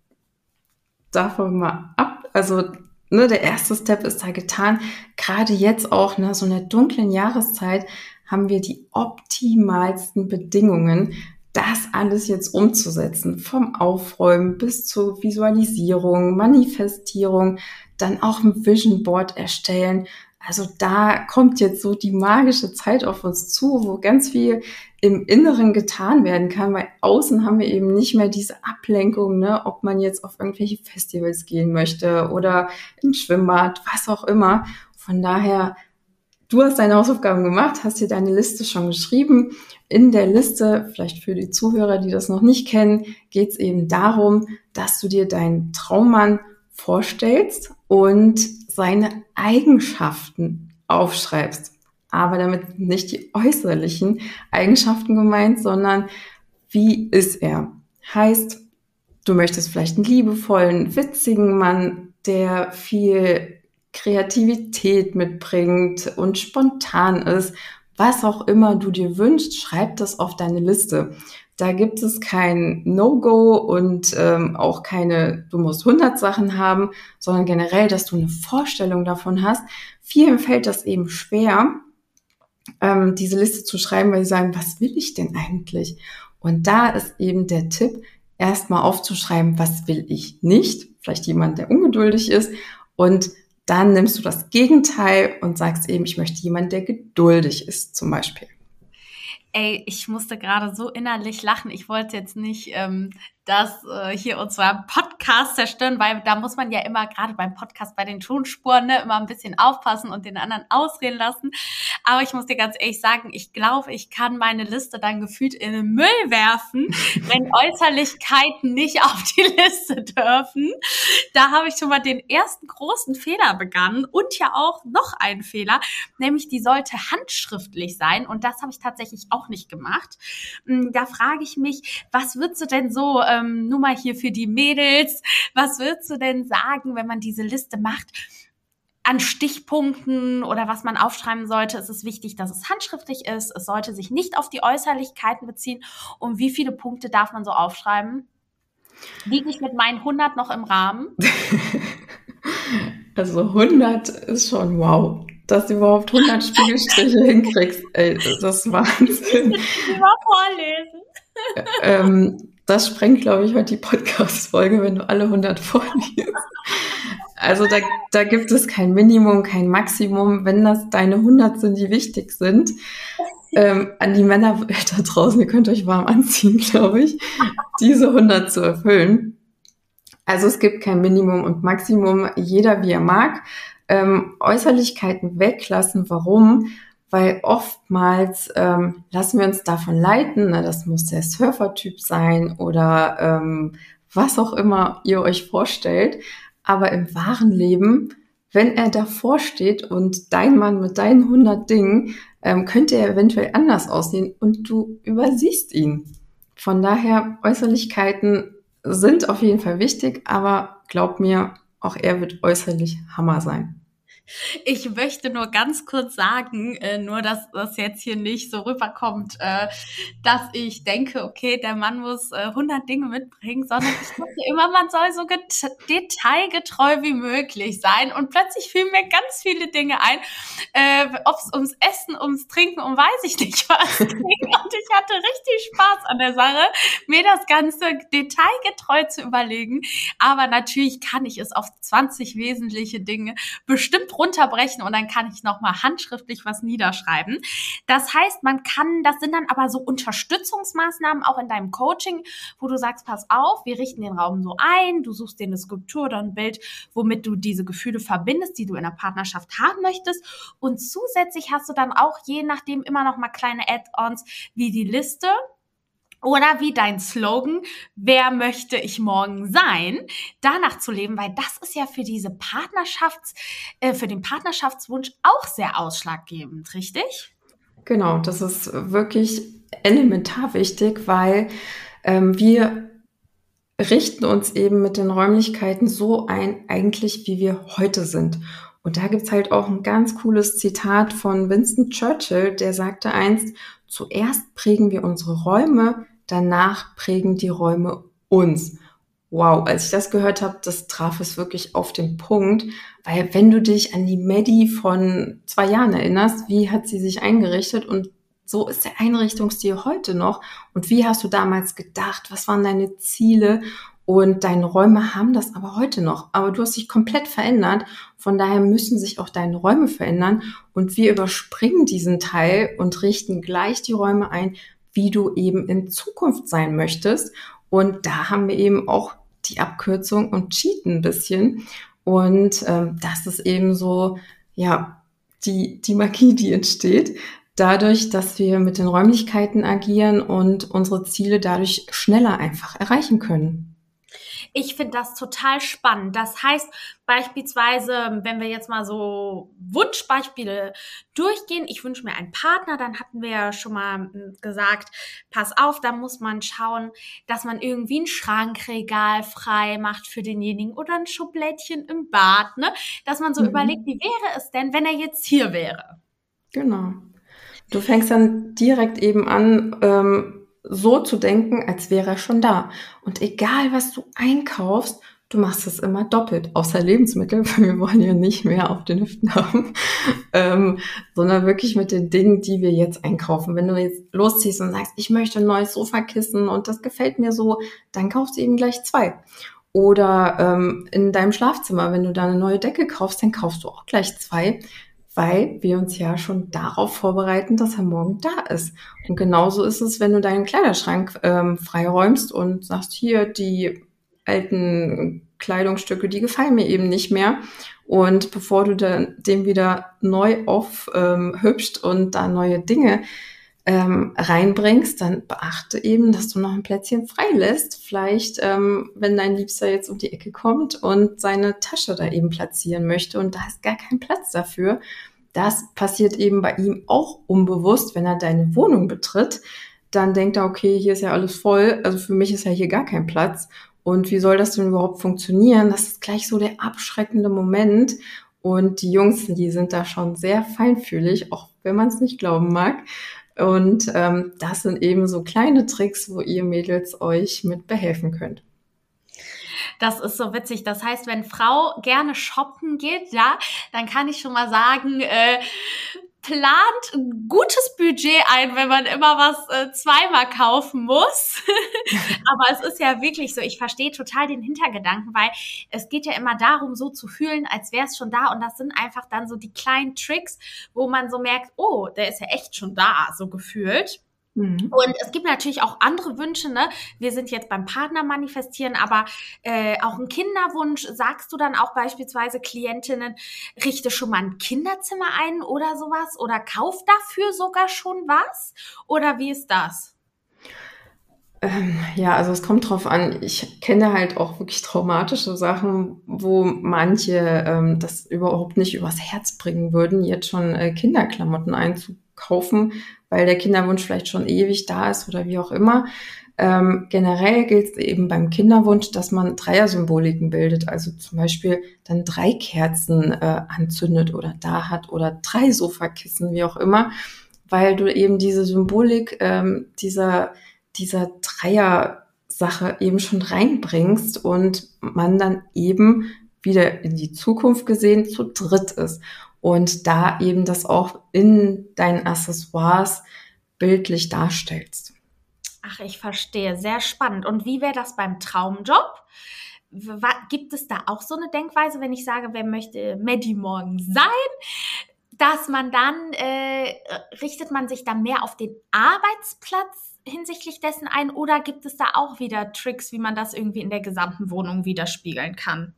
davon mal ab. Also ne, der erste Step ist da getan. Gerade jetzt auch, ne, so in der dunklen Jahreszeit, haben wir die optimalsten Bedingungen, das alles jetzt umzusetzen. Vom Aufräumen bis zur Visualisierung, Manifestierung, dann auch ein Vision Board erstellen. Also da kommt jetzt so die magische Zeit auf uns zu, wo ganz viel im Inneren getan werden kann, weil außen haben wir eben nicht mehr diese Ablenkung, ne, ob man jetzt auf irgendwelche Festivals gehen möchte oder ins Schwimmbad, was auch immer. Von daher, du hast deine Hausaufgaben gemacht, hast dir deine Liste schon geschrieben. In der Liste, vielleicht für die Zuhörer, die das noch nicht kennen, geht es eben darum, dass du dir deinen Traummann vorstellst und seine Eigenschaften aufschreibst. Aber damit nicht die äußerlichen Eigenschaften gemeint, sondern wie ist er? Heißt, du möchtest vielleicht einen liebevollen, witzigen Mann, der viel Kreativität mitbringt und spontan ist. Was auch immer du dir wünschst, schreib das auf deine Liste. Da gibt es kein No-Go und ähm, auch keine, du musst 100 Sachen haben, sondern generell, dass du eine Vorstellung davon hast. Vielen fällt das eben schwer, ähm, diese Liste zu schreiben, weil sie sagen, was will ich denn eigentlich? Und da ist eben der Tipp, erstmal aufzuschreiben, was will ich nicht? Vielleicht jemand, der ungeduldig ist. Und dann nimmst du das Gegenteil und sagst eben, ich möchte jemanden, der geduldig ist, zum Beispiel. Ey, ich musste gerade so innerlich lachen. Ich wollte jetzt nicht ähm, das äh, hier unser Podcast zerstören, weil da muss man ja immer gerade beim Podcast bei den Tonspuren ne, immer ein bisschen aufpassen und den anderen ausreden lassen. Aber ich muss dir ganz ehrlich sagen, ich glaube, ich kann meine Liste dann gefühlt in den Müll werfen, *laughs* wenn Äußerlichkeiten nicht auf die Liste dürfen. Da habe ich schon mal den ersten großen Fehler begangen und ja auch noch einen Fehler, nämlich die sollte handschriftlich sein und das habe ich tatsächlich auch nicht gemacht. Hm, da frage ich mich, was würdest du denn so äh, ähm, nur mal hier für die Mädels, was würdest du denn sagen, wenn man diese Liste macht? an Stichpunkten oder was man aufschreiben sollte, ist es wichtig, dass es handschriftlich ist. Es sollte sich nicht auf die Äußerlichkeiten beziehen. Und wie viele Punkte darf man so aufschreiben? Liege ich mit meinen 100 noch im Rahmen? *laughs* Also 100 ist schon wow. Dass du überhaupt 100 Spiegelstriche hinkriegst, ey, das ist Wahnsinn. Ich will mal vorlesen. ähm, das sprengt, glaube ich, heute die Podcast-Folge, wenn du alle 100 vorliest. Also da, da gibt es kein Minimum, kein Maximum. Wenn das deine 100 sind, die wichtig sind, ähm, an die Männer *laughs* da draußen, ihr könnt euch warm anziehen, glaube ich, diese 100 zu erfüllen. Also es gibt kein Minimum und Maximum, jeder wie er mag. Ähm, Äußerlichkeiten weglassen. Warum? Weil oftmals ähm, lassen wir uns davon leiten, ne, das muss der Surfertyp sein oder ähm, was auch immer ihr euch vorstellt. Aber im wahren Leben, wenn er davor steht und dein Mann mit deinen 100 Dingen, ähm, könnte er eventuell anders aussehen und du übersiehst ihn. Von daher, Äußerlichkeiten sind auf jeden Fall wichtig, aber glaub mir, auch er wird äußerlich Hammer sein. Ich möchte nur ganz kurz sagen, äh, nur dass das jetzt hier nicht so rüberkommt, äh, dass ich denke, okay, der Mann muss äh, 100 Dinge mitbringen, sondern ich dachte immer, man soll so detailgetreu wie möglich sein. Und plötzlich fielen mir ganz viele Dinge ein, äh, ob es ums Essen, ums Trinken, um weiß ich nicht *laughs* was ging. Und ich hatte richtig Spaß an der Sache, mir das Ganze detailgetreu zu überlegen. Aber natürlich kann ich es auf 20 wesentliche Dinge bestimmt runterbrechen und dann kann ich nochmal handschriftlich was niederschreiben. Das heißt, man kann, das sind dann aber so Unterstützungsmaßnahmen auch in deinem Coaching, wo du sagst, pass auf, wir richten den Raum so ein, du suchst dir eine Skulptur oder ein Bild, womit du diese Gefühle verbindest, die du in der Partnerschaft haben möchtest. Und zusätzlich hast du dann auch je nachdem immer noch mal kleine Add-ons wie die Liste oder wie dein Slogan, wer möchte ich morgen sein, danach zu leben, weil das ist ja für diese Partnerschafts, äh, für den Partnerschaftswunsch auch sehr ausschlaggebend, richtig? Genau, das ist wirklich elementar wichtig, weil ähm, wir richten uns eben mit den Räumlichkeiten so ein, eigentlich wie wir heute sind. Und da gibt's halt auch ein ganz cooles Zitat von Winston Churchill, der sagte einst, zuerst prägen wir unsere Räume, danach prägen die Räume uns. Wow, als ich das gehört habe, das traf es wirklich auf den Punkt, weil wenn du dich an die Medi von zwei Jahren erinnerst, wie hat sie sich eingerichtet und so ist der Einrichtungsstil heute noch und wie hast du damals gedacht, was waren deine Ziele und deine Räume haben das aber heute noch. Aber du hast dich komplett verändert. Von daher müssen sich auch deine Räume verändern. Und wir überspringen diesen Teil und richten gleich die Räume ein, wie du eben in Zukunft sein möchtest. Und da haben wir eben auch die Abkürzung und cheaten ein bisschen. Und ähm, das ist eben so, ja, die, die Magie, die entsteht, dadurch, dass wir mit den Räumlichkeiten agieren und unsere Ziele dadurch schneller einfach erreichen können. Ich finde das total spannend. Das heißt beispielsweise, wenn wir jetzt mal so Wunschbeispiele durchgehen, ich wünsche mir einen Partner, dann hatten wir ja schon mal hm, gesagt, pass auf, da muss man schauen, dass man irgendwie ein Schrankregal frei macht für denjenigen oder ein Schublädchen im Bad, ne? Dass man so mhm. überlegt, wie wäre es denn, wenn er jetzt hier wäre? Genau. Du fängst dann direkt eben an, ähm, so zu denken, als wäre er schon da. Und egal, was du einkaufst, du machst es immer doppelt, außer Lebensmittel, *laughs* weil wir wollen ja nicht mehr auf den Hüften haben, *laughs* ähm, sondern wirklich mit den Dingen, die wir jetzt einkaufen. Wenn du jetzt losziehst und sagst, ich möchte ein neues Sofakissen und das gefällt mir so, dann kaufst du eben gleich zwei. Oder ähm, in deinem Schlafzimmer, wenn du da eine neue Decke kaufst, dann kaufst du auch gleich zwei, weil wir uns ja schon darauf vorbereiten, dass er morgen da ist. Und genauso ist es, wenn du deinen Kleiderschrank ähm, freiräumst und sagst, hier, die alten Kleidungsstücke, die gefallen mir eben nicht mehr. Und bevor du dann dem wieder neu aufhübscht ähm, und da neue Dinge ähm, reinbringst, dann beachte eben, dass du noch ein Plätzchen frei lässt. Vielleicht, ähm, wenn dein Liebster jetzt um die Ecke kommt und seine Tasche da eben platzieren möchte und da ist gar kein Platz dafür. Das passiert eben bei ihm auch unbewusst, wenn er deine Wohnung betritt. Dann denkt er, okay, hier ist ja alles voll, also für mich ist ja hier gar kein Platz. Und wie soll das denn überhaupt funktionieren? Das ist gleich so der abschreckende Moment. Und die Jungs, die sind da schon sehr feinfühlig, auch wenn man es nicht glauben mag. Und ähm, das sind eben so kleine Tricks, wo ihr Mädels euch mit behelfen könnt. Das ist so witzig. Das heißt, wenn Frau gerne shoppen geht, ja, dann kann ich schon mal sagen, äh, plant ein gutes Budget ein, wenn man immer was äh, zweimal kaufen muss. *laughs* Aber es ist ja wirklich so, ich verstehe total den Hintergedanken, weil es geht ja immer darum, so zu fühlen, als wäre es schon da. Und das sind einfach dann so die kleinen Tricks, wo man so merkt, oh, der ist ja echt schon da, so gefühlt. Mhm. Und es gibt natürlich auch andere Wünsche, ne? Wir sind jetzt beim Partner manifestieren, aber äh, auch ein Kinderwunsch, sagst du dann auch beispielsweise Klientinnen, richte schon mal ein Kinderzimmer ein oder sowas oder kauf dafür sogar schon was? Oder wie ist das? Ähm, ja, also es kommt drauf an. Ich kenne halt auch wirklich traumatische Sachen, wo manche ähm, das überhaupt nicht übers Herz bringen würden, jetzt schon äh, Kinderklamotten einzukaufen, weil der Kinderwunsch vielleicht schon ewig da ist oder wie auch immer. Ähm, generell gilt es eben beim Kinderwunsch, dass man Dreier-Symboliken bildet, also zum Beispiel dann drei Kerzen äh, anzündet oder da hat oder drei Sofakissen, wie auch immer, weil du eben diese Symbolik ähm, dieser, dieser Dreier-Sache eben schon reinbringst und man dann eben wieder in die Zukunft gesehen zu dritt ist und da eben das auch in deinen Accessoires bildlich darstellst. Ach, ich verstehe. Sehr spannend. Und wie wäre das beim Traumjob? Gibt es da auch so eine Denkweise, wenn ich sage, wer möchte Maddie morgen sein? Dass man dann, äh, richtet man sich dann mehr auf den Arbeitsplatz hinsichtlich dessen ein oder gibt es da auch wieder Tricks, wie man das irgendwie in der gesamten Wohnung widerspiegeln kann?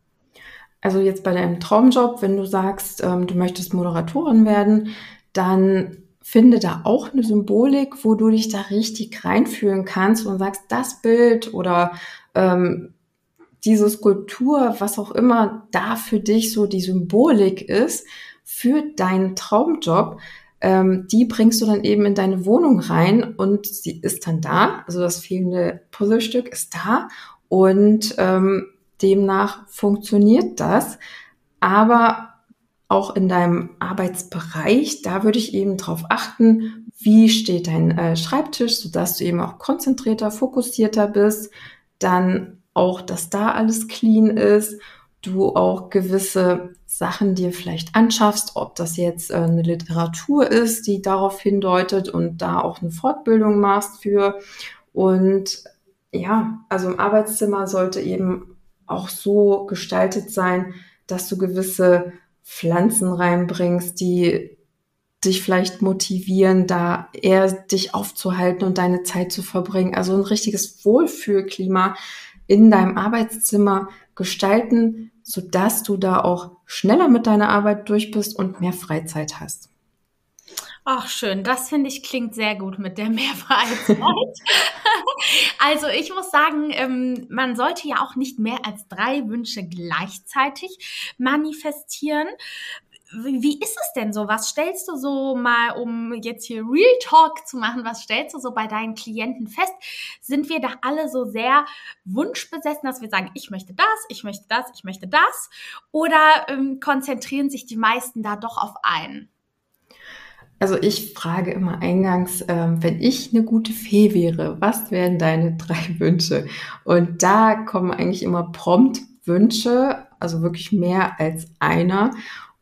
Also jetzt bei deinem Traumjob, wenn du sagst, ähm, du möchtest Moderatorin werden, dann finde da auch eine Symbolik, wo du dich da richtig reinfühlen kannst und sagst, das Bild oder ähm, diese Skulptur, was auch immer da für dich so die Symbolik ist, für deinen Traumjob, ähm, die bringst du dann eben in deine Wohnung rein und sie ist dann da. Also das fehlende Puzzlestück ist da und ähm, Demnach funktioniert das. Aber auch in deinem Arbeitsbereich, da würde ich eben darauf achten, wie steht dein äh, Schreibtisch, sodass du eben auch konzentrierter, fokussierter bist. Dann auch, dass da alles clean ist. Du auch gewisse Sachen dir vielleicht anschaffst, ob das jetzt äh, eine Literatur ist, die darauf hindeutet und da auch eine Fortbildung machst für. Und ja, also im Arbeitszimmer sollte eben auch so gestaltet sein, dass du gewisse Pflanzen reinbringst, die dich vielleicht motivieren, da eher dich aufzuhalten und deine Zeit zu verbringen. Also ein richtiges Wohlfühlklima in deinem Arbeitszimmer gestalten, sodass du da auch schneller mit deiner Arbeit durch bist und mehr Freizeit hast. Ach, schön. Das finde ich klingt sehr gut mit der *laughs* Mehrfreizeit. *laughs* also ich muss sagen, ähm, man sollte ja auch nicht mehr als drei Wünsche gleichzeitig manifestieren. Wie ist es denn so? Was stellst du so mal, um jetzt hier Real Talk zu machen, was stellst du so bei deinen Klienten fest? Sind wir da alle so sehr wunschbesessen, dass wir sagen, ich möchte das, ich möchte das, ich möchte das? Oder ähm, konzentrieren sich die meisten da doch auf einen? Also ich frage immer eingangs, ähm, wenn ich eine gute Fee wäre, was wären deine *laughs* drei Wünsche? Und da kommen eigentlich immer prompt Wünsche, also wirklich mehr als einer.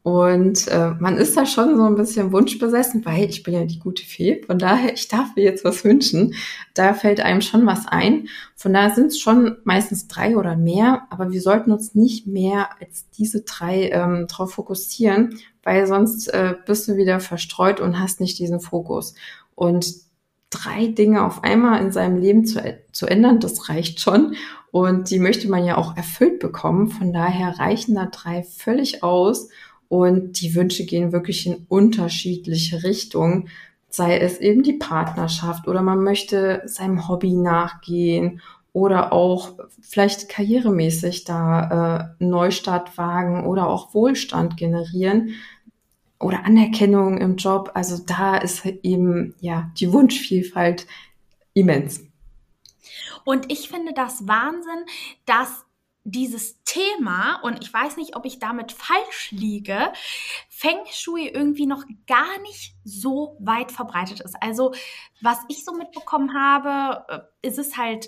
Und äh, man ist da schon so ein bisschen wunschbesessen, weil ich bin ja die gute Fee. Von daher, ich darf mir jetzt was wünschen. Da fällt einem schon was ein. Von daher sind es schon meistens drei oder mehr, aber wir sollten uns nicht mehr als diese drei ähm, darauf fokussieren, weil sonst äh, bist du wieder verstreut und hast nicht diesen Fokus. Und drei Dinge auf einmal in seinem Leben zu, zu ändern, das reicht schon. Und die möchte man ja auch erfüllt bekommen. Von daher reichen da drei völlig aus. Und die Wünsche gehen wirklich in unterschiedliche Richtungen, sei es eben die Partnerschaft oder man möchte seinem Hobby nachgehen oder auch vielleicht karrieremäßig da äh, Neustart wagen oder auch Wohlstand generieren oder Anerkennung im Job. Also da ist eben ja die Wunschvielfalt immens. Und ich finde das Wahnsinn, dass dieses Thema, und ich weiß nicht, ob ich damit falsch liege, Feng Shui irgendwie noch gar nicht so weit verbreitet ist. Also, was ich so mitbekommen habe, äh, ist es halt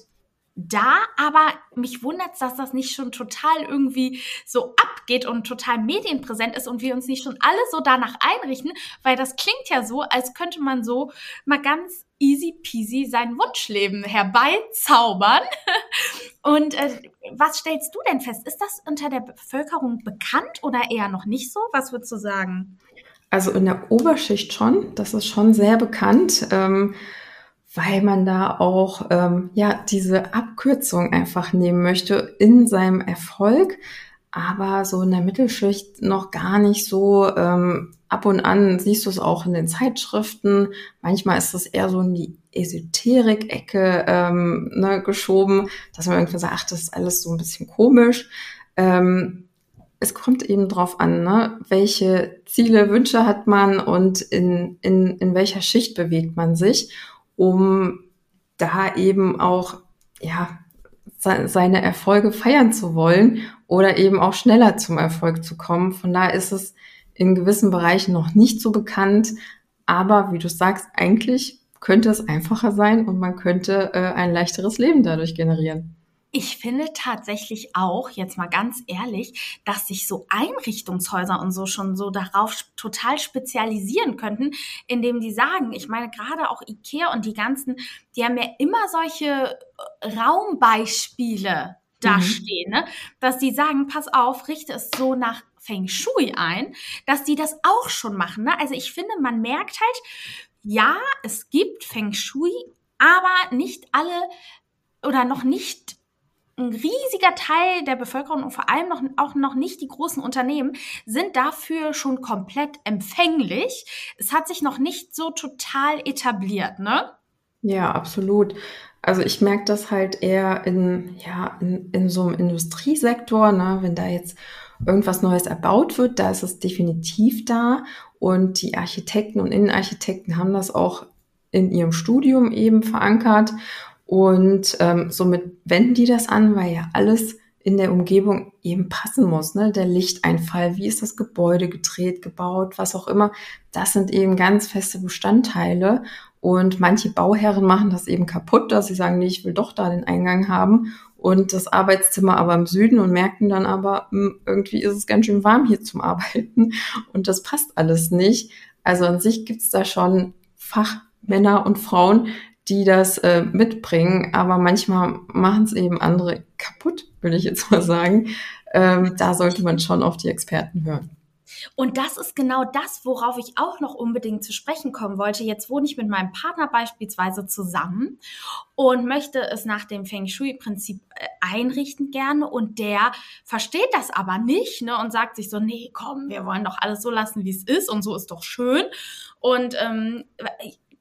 da, aber mich wundert es, dass das nicht schon total irgendwie so abgeht und total medienpräsent ist und wir uns nicht schon alle so danach einrichten, weil das klingt ja so, als könnte man so mal ganz easy peasy sein Wunschleben herbeizaubern. *laughs* Und äh, was stellst du denn fest? Ist das unter der Bevölkerung bekannt oder eher noch nicht so? Was würdest du sagen? Also in der Oberschicht schon, das ist schon sehr bekannt. Ähm, weil man da auch ähm, ja diese Abkürzung einfach nehmen möchte in seinem Erfolg, aber so in der Mittelschicht noch gar nicht so. Ähm, ab und an siehst du es auch in den Zeitschriften. Manchmal ist es eher so in die Esoterik-Ecke ähm, ne, geschoben, dass man irgendwie sagt, ach, das ist alles so ein bisschen komisch. Ähm, es kommt eben drauf an, ne? welche Ziele, Wünsche hat man und in, in, in welcher Schicht bewegt man sich um da eben auch, ja, seine Erfolge feiern zu wollen oder eben auch schneller zum Erfolg zu kommen. Von daher ist es in gewissen Bereichen noch nicht so bekannt. Aber wie du sagst, eigentlich könnte es einfacher sein und man könnte äh, ein leichteres Leben dadurch generieren. Ich finde tatsächlich auch, jetzt mal ganz ehrlich, dass sich so Einrichtungshäuser und so schon so darauf total spezialisieren könnten, indem die sagen, ich meine gerade auch Ikea und die ganzen, die haben ja immer solche äh, Raumbeispiele da mhm. stehen, ne? dass die sagen, pass auf, richte es so nach Feng Shui ein, dass die das auch schon machen. Ne? Also ich finde, man merkt halt, ja, es gibt Feng Shui, aber nicht alle oder noch nicht ein riesiger Teil der Bevölkerung und vor allem noch, auch noch nicht die großen Unternehmen sind dafür schon komplett empfänglich. Es hat sich noch nicht so total etabliert, ne? Ja, absolut. Also ich merke das halt eher in, ja, in, in so einem Industriesektor, ne? wenn da jetzt irgendwas Neues erbaut wird, da ist es definitiv da. Und die Architekten und Innenarchitekten haben das auch in ihrem Studium eben verankert. Und ähm, somit wenden die das an, weil ja alles in der Umgebung eben passen muss. Ne? Der Lichteinfall, wie ist das Gebäude gedreht, gebaut, was auch immer. Das sind eben ganz feste Bestandteile. Und manche Bauherren machen das eben kaputt, dass sie sagen, nee, ich will doch da den Eingang haben und das Arbeitszimmer aber im Süden und merken dann aber, hm, irgendwie ist es ganz schön warm hier zum Arbeiten *laughs* und das passt alles nicht. Also an sich gibt's da schon Fachmänner und Frauen, die das äh, mitbringen, aber manchmal machen es eben andere kaputt, will ich jetzt mal sagen. Ähm, da sollte man schon auf die Experten hören. Und das ist genau das, worauf ich auch noch unbedingt zu sprechen kommen wollte. Jetzt wohne ich mit meinem Partner beispielsweise zusammen und möchte es nach dem Feng Shui-Prinzip äh, einrichten gerne. Und der versteht das aber nicht ne, und sagt sich so, nee, komm, wir wollen doch alles so lassen, wie es ist und so ist doch schön. Und ähm,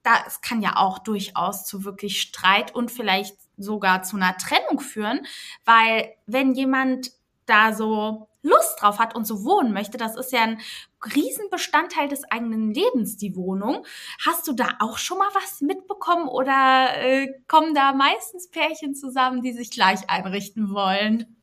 das kann ja auch durchaus zu wirklich Streit und vielleicht sogar zu einer Trennung führen, weil wenn jemand da so Lust drauf hat und so wohnen möchte, das ist ja ein Riesenbestandteil des eigenen Lebens, die Wohnung. Hast du da auch schon mal was mitbekommen oder äh, kommen da meistens Pärchen zusammen, die sich gleich einrichten wollen?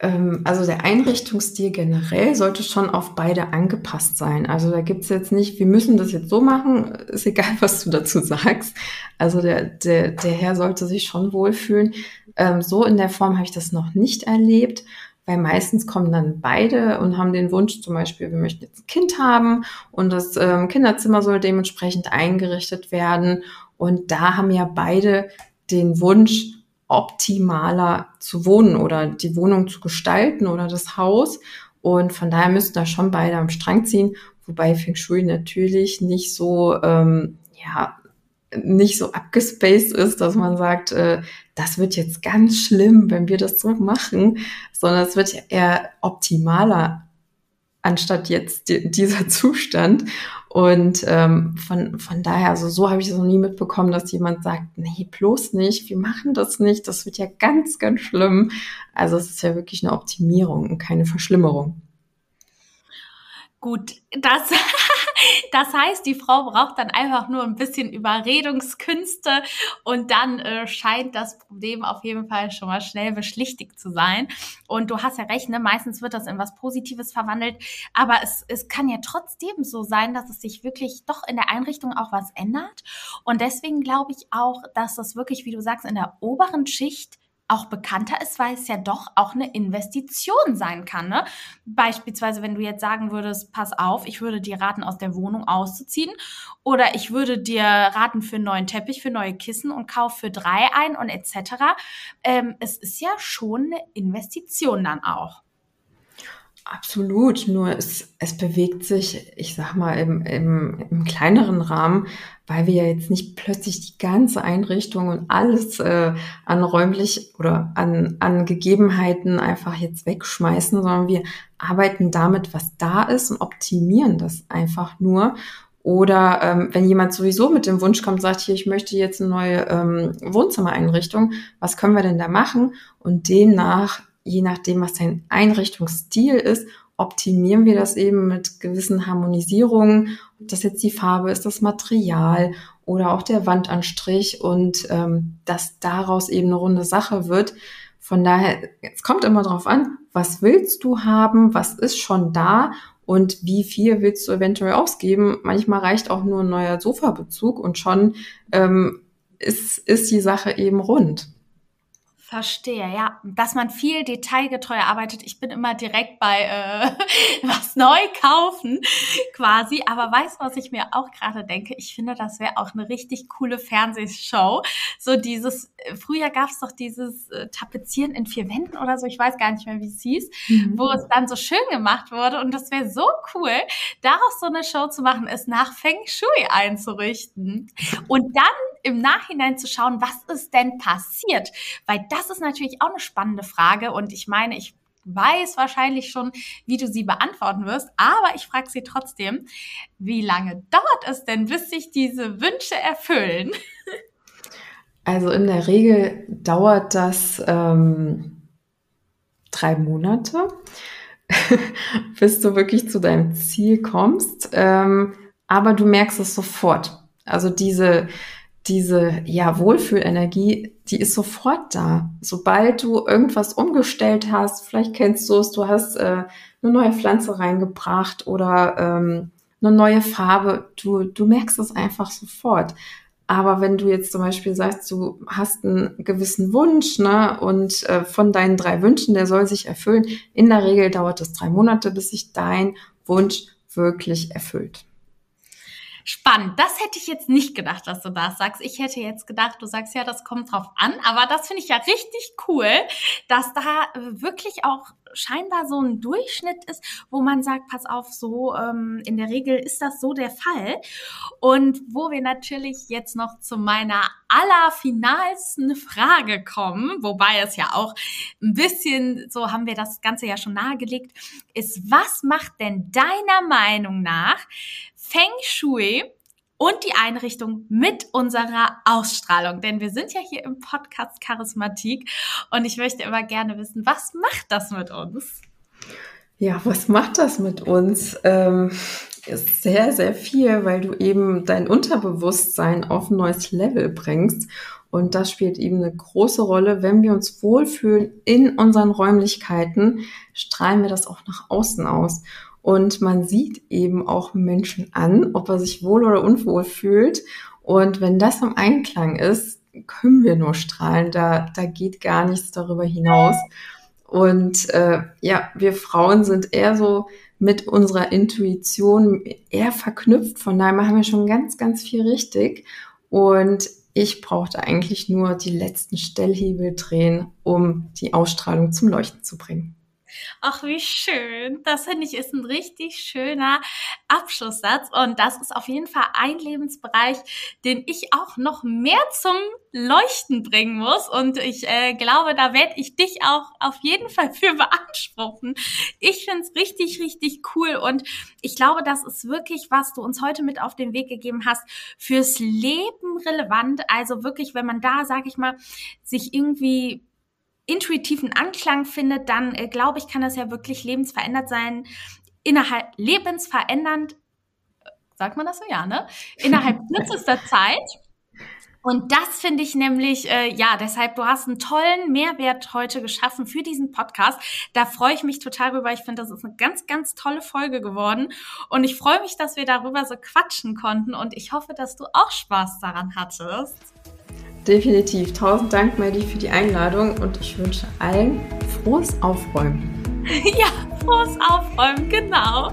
Ähm, also der Einrichtungsstil generell sollte schon auf beide angepasst sein. Also da gibt's jetzt nicht, wir müssen das jetzt so machen, ist egal, was du dazu sagst. Also der, der, der Herr sollte sich schon wohlfühlen. Ähm, so in der Form habe ich das noch nicht erlebt, weil meistens kommen dann beide und haben den Wunsch zum Beispiel, wir möchten jetzt ein Kind haben und das ähm, Kinderzimmer soll dementsprechend eingerichtet werden. Und da haben ja beide den Wunsch, optimaler zu wohnen oder die Wohnung zu gestalten oder das Haus. Und von daher müssen da schon beide am Strang ziehen, wobei Feng Shui natürlich nicht so, ähm, ja, nicht so abgespaced ist, dass man sagt, äh, das wird jetzt ganz schlimm, wenn wir das so machen, sondern es wird eher optimaler anstatt jetzt die, dieser Zustand. Und ähm, von, von daher, also so habe ich es noch nie mitbekommen, dass jemand sagt, nee, bloß nicht, wir machen das nicht, das wird ja ganz, ganz schlimm. Also es ist ja wirklich eine Optimierung und keine Verschlimmerung. Gut, das *laughs* Das heißt, die Frau braucht dann einfach nur ein bisschen Überredungskünste und dann äh, scheint das Problem auf jeden Fall schon mal schnell beschlichtigt zu sein. Und du hast ja recht, ne? meistens wird das in was Positives verwandelt, aber es, es kann ja trotzdem so sein, dass es sich wirklich doch in der Einrichtung auch was ändert. Und deswegen glaube ich auch, dass das wirklich, wie du sagst, in der oberen Schicht auch bekannter ist, weil es ja doch auch eine Investition sein kann. Ne? Beispielsweise, wenn du jetzt sagen würdest, pass auf, ich würde dir raten, aus der Wohnung auszuziehen oder ich würde dir raten für einen neuen Teppich, für neue Kissen und kauf für drei ein und etc. Ähm, es ist ja schon eine Investition dann auch. Absolut, nur es, es bewegt sich, ich sag mal, im, im, im kleineren Rahmen, weil wir ja jetzt nicht plötzlich die ganze Einrichtung und alles äh, an räumlich oder an, an Gegebenheiten einfach jetzt wegschmeißen, sondern wir arbeiten damit, was da ist und optimieren das einfach nur. Oder ähm, wenn jemand sowieso mit dem Wunsch kommt, sagt, hier, ich möchte jetzt eine neue ähm, Wohnzimmereinrichtung, was können wir denn da machen? Und demnach je nachdem, was dein Einrichtungsstil ist, optimieren wir das eben mit gewissen Harmonisierungen, ob das jetzt die Farbe ist, das Material oder auch der Wandanstrich und ähm, dass daraus eben eine runde Sache wird. Von daher, es kommt immer darauf an, was willst du haben, was ist schon da und wie viel willst du eventuell ausgeben. Manchmal reicht auch nur ein neuer Sofabezug und schon ähm, ist, ist die Sache eben rund. Verstehe, ja. Dass man viel detailgetreuer arbeitet. Ich bin immer direkt bei äh, *laughs* was neu kaufen quasi. Aber weißt du, was ich mir auch gerade denke? Ich finde, das wäre auch eine richtig coole Fernsehshow. So dieses, äh, früher gab es doch dieses äh, Tapezieren in vier Wänden oder so, ich weiß gar nicht mehr, wie es hieß, mhm. wo es dann so schön gemacht wurde. Und das wäre so cool, daraus so eine Show zu machen, es nach Feng Shui einzurichten. Und dann im Nachhinein zu schauen, was ist denn passiert? Weil das ist natürlich auch eine spannende Frage und ich meine, ich weiß wahrscheinlich schon, wie du sie beantworten wirst, aber ich frage sie trotzdem, wie lange dauert es denn, bis sich diese Wünsche erfüllen? Also in der Regel dauert das ähm, drei Monate, *laughs* bis du wirklich zu deinem Ziel kommst. Ähm, aber du merkst es sofort. Also diese, diese ja, Wohlfühlenergie, die ist sofort da. Sobald du irgendwas umgestellt hast, vielleicht kennst du es, du hast äh, eine neue Pflanze reingebracht oder ähm, eine neue Farbe, du, du merkst es einfach sofort. Aber wenn du jetzt zum Beispiel sagst, du hast einen gewissen Wunsch, ne, und äh, von deinen drei Wünschen, der soll sich erfüllen, in der Regel dauert es drei Monate, bis sich dein Wunsch wirklich erfüllt. Spannend. Das hätte ich jetzt nicht gedacht, dass du das sagst. Ich hätte jetzt gedacht, du sagst ja, das kommt drauf an. Aber das finde ich ja richtig cool, dass da wirklich auch scheinbar so ein Durchschnitt ist, wo man sagt, pass auf, so ähm, in der Regel ist das so der Fall. Und wo wir natürlich jetzt noch zu meiner allerfinalsten Frage kommen, wobei es ja auch ein bisschen, so haben wir das Ganze ja schon nahegelegt, ist, was macht denn deiner Meinung nach Feng Shui und die Einrichtung mit unserer Ausstrahlung. Denn wir sind ja hier im Podcast Charismatik und ich möchte immer gerne wissen, was macht das mit uns? Ja, was macht das mit uns? Ähm, ist sehr, sehr viel, weil du eben dein Unterbewusstsein auf ein neues Level bringst. Und das spielt eben eine große Rolle. Wenn wir uns wohlfühlen in unseren Räumlichkeiten, strahlen wir das auch nach außen aus. Und man sieht eben auch Menschen an, ob er sich wohl oder unwohl fühlt. Und wenn das im Einklang ist, können wir nur strahlen. Da, da geht gar nichts darüber hinaus. Und äh, ja, wir Frauen sind eher so mit unserer Intuition eher verknüpft. Von daher machen wir schon ganz, ganz viel richtig. Und ich brauchte eigentlich nur die letzten Stellhebel drehen, um die Ausstrahlung zum Leuchten zu bringen. Ach, wie schön. Das finde ich ist ein richtig schöner Abschlusssatz. Und das ist auf jeden Fall ein Lebensbereich, den ich auch noch mehr zum Leuchten bringen muss. Und ich äh, glaube, da werde ich dich auch auf jeden Fall *laughs* für beanspruchen. Ich finde es richtig, richtig cool. Und ich glaube, das ist wirklich, was du uns heute mit auf den Weg gegeben hast, fürs Leben relevant. Also wirklich, wenn man da, sag ich mal, sich irgendwie intuitiven Anklang findet, dann äh, glaube ich, kann das ja wirklich lebensverändert sein, innerhalb lebensverändernd, sagt man das so, ja, ne? Innerhalb *laughs* kürzester Zeit. Und das finde ich nämlich, äh, ja, deshalb, du hast einen tollen Mehrwert heute geschaffen für diesen Podcast. Da freue ich mich total drüber. Ich finde, das ist eine ganz, ganz tolle Folge geworden. Und ich freue mich, dass wir darüber so quatschen konnten. Und ich hoffe, dass du auch Spaß daran hattest. Definitiv. Tausend Dank, Maddie, für die Einladung und ich wünsche allen frohes Aufräumen. *laughs* ja, frohes Aufräumen, genau.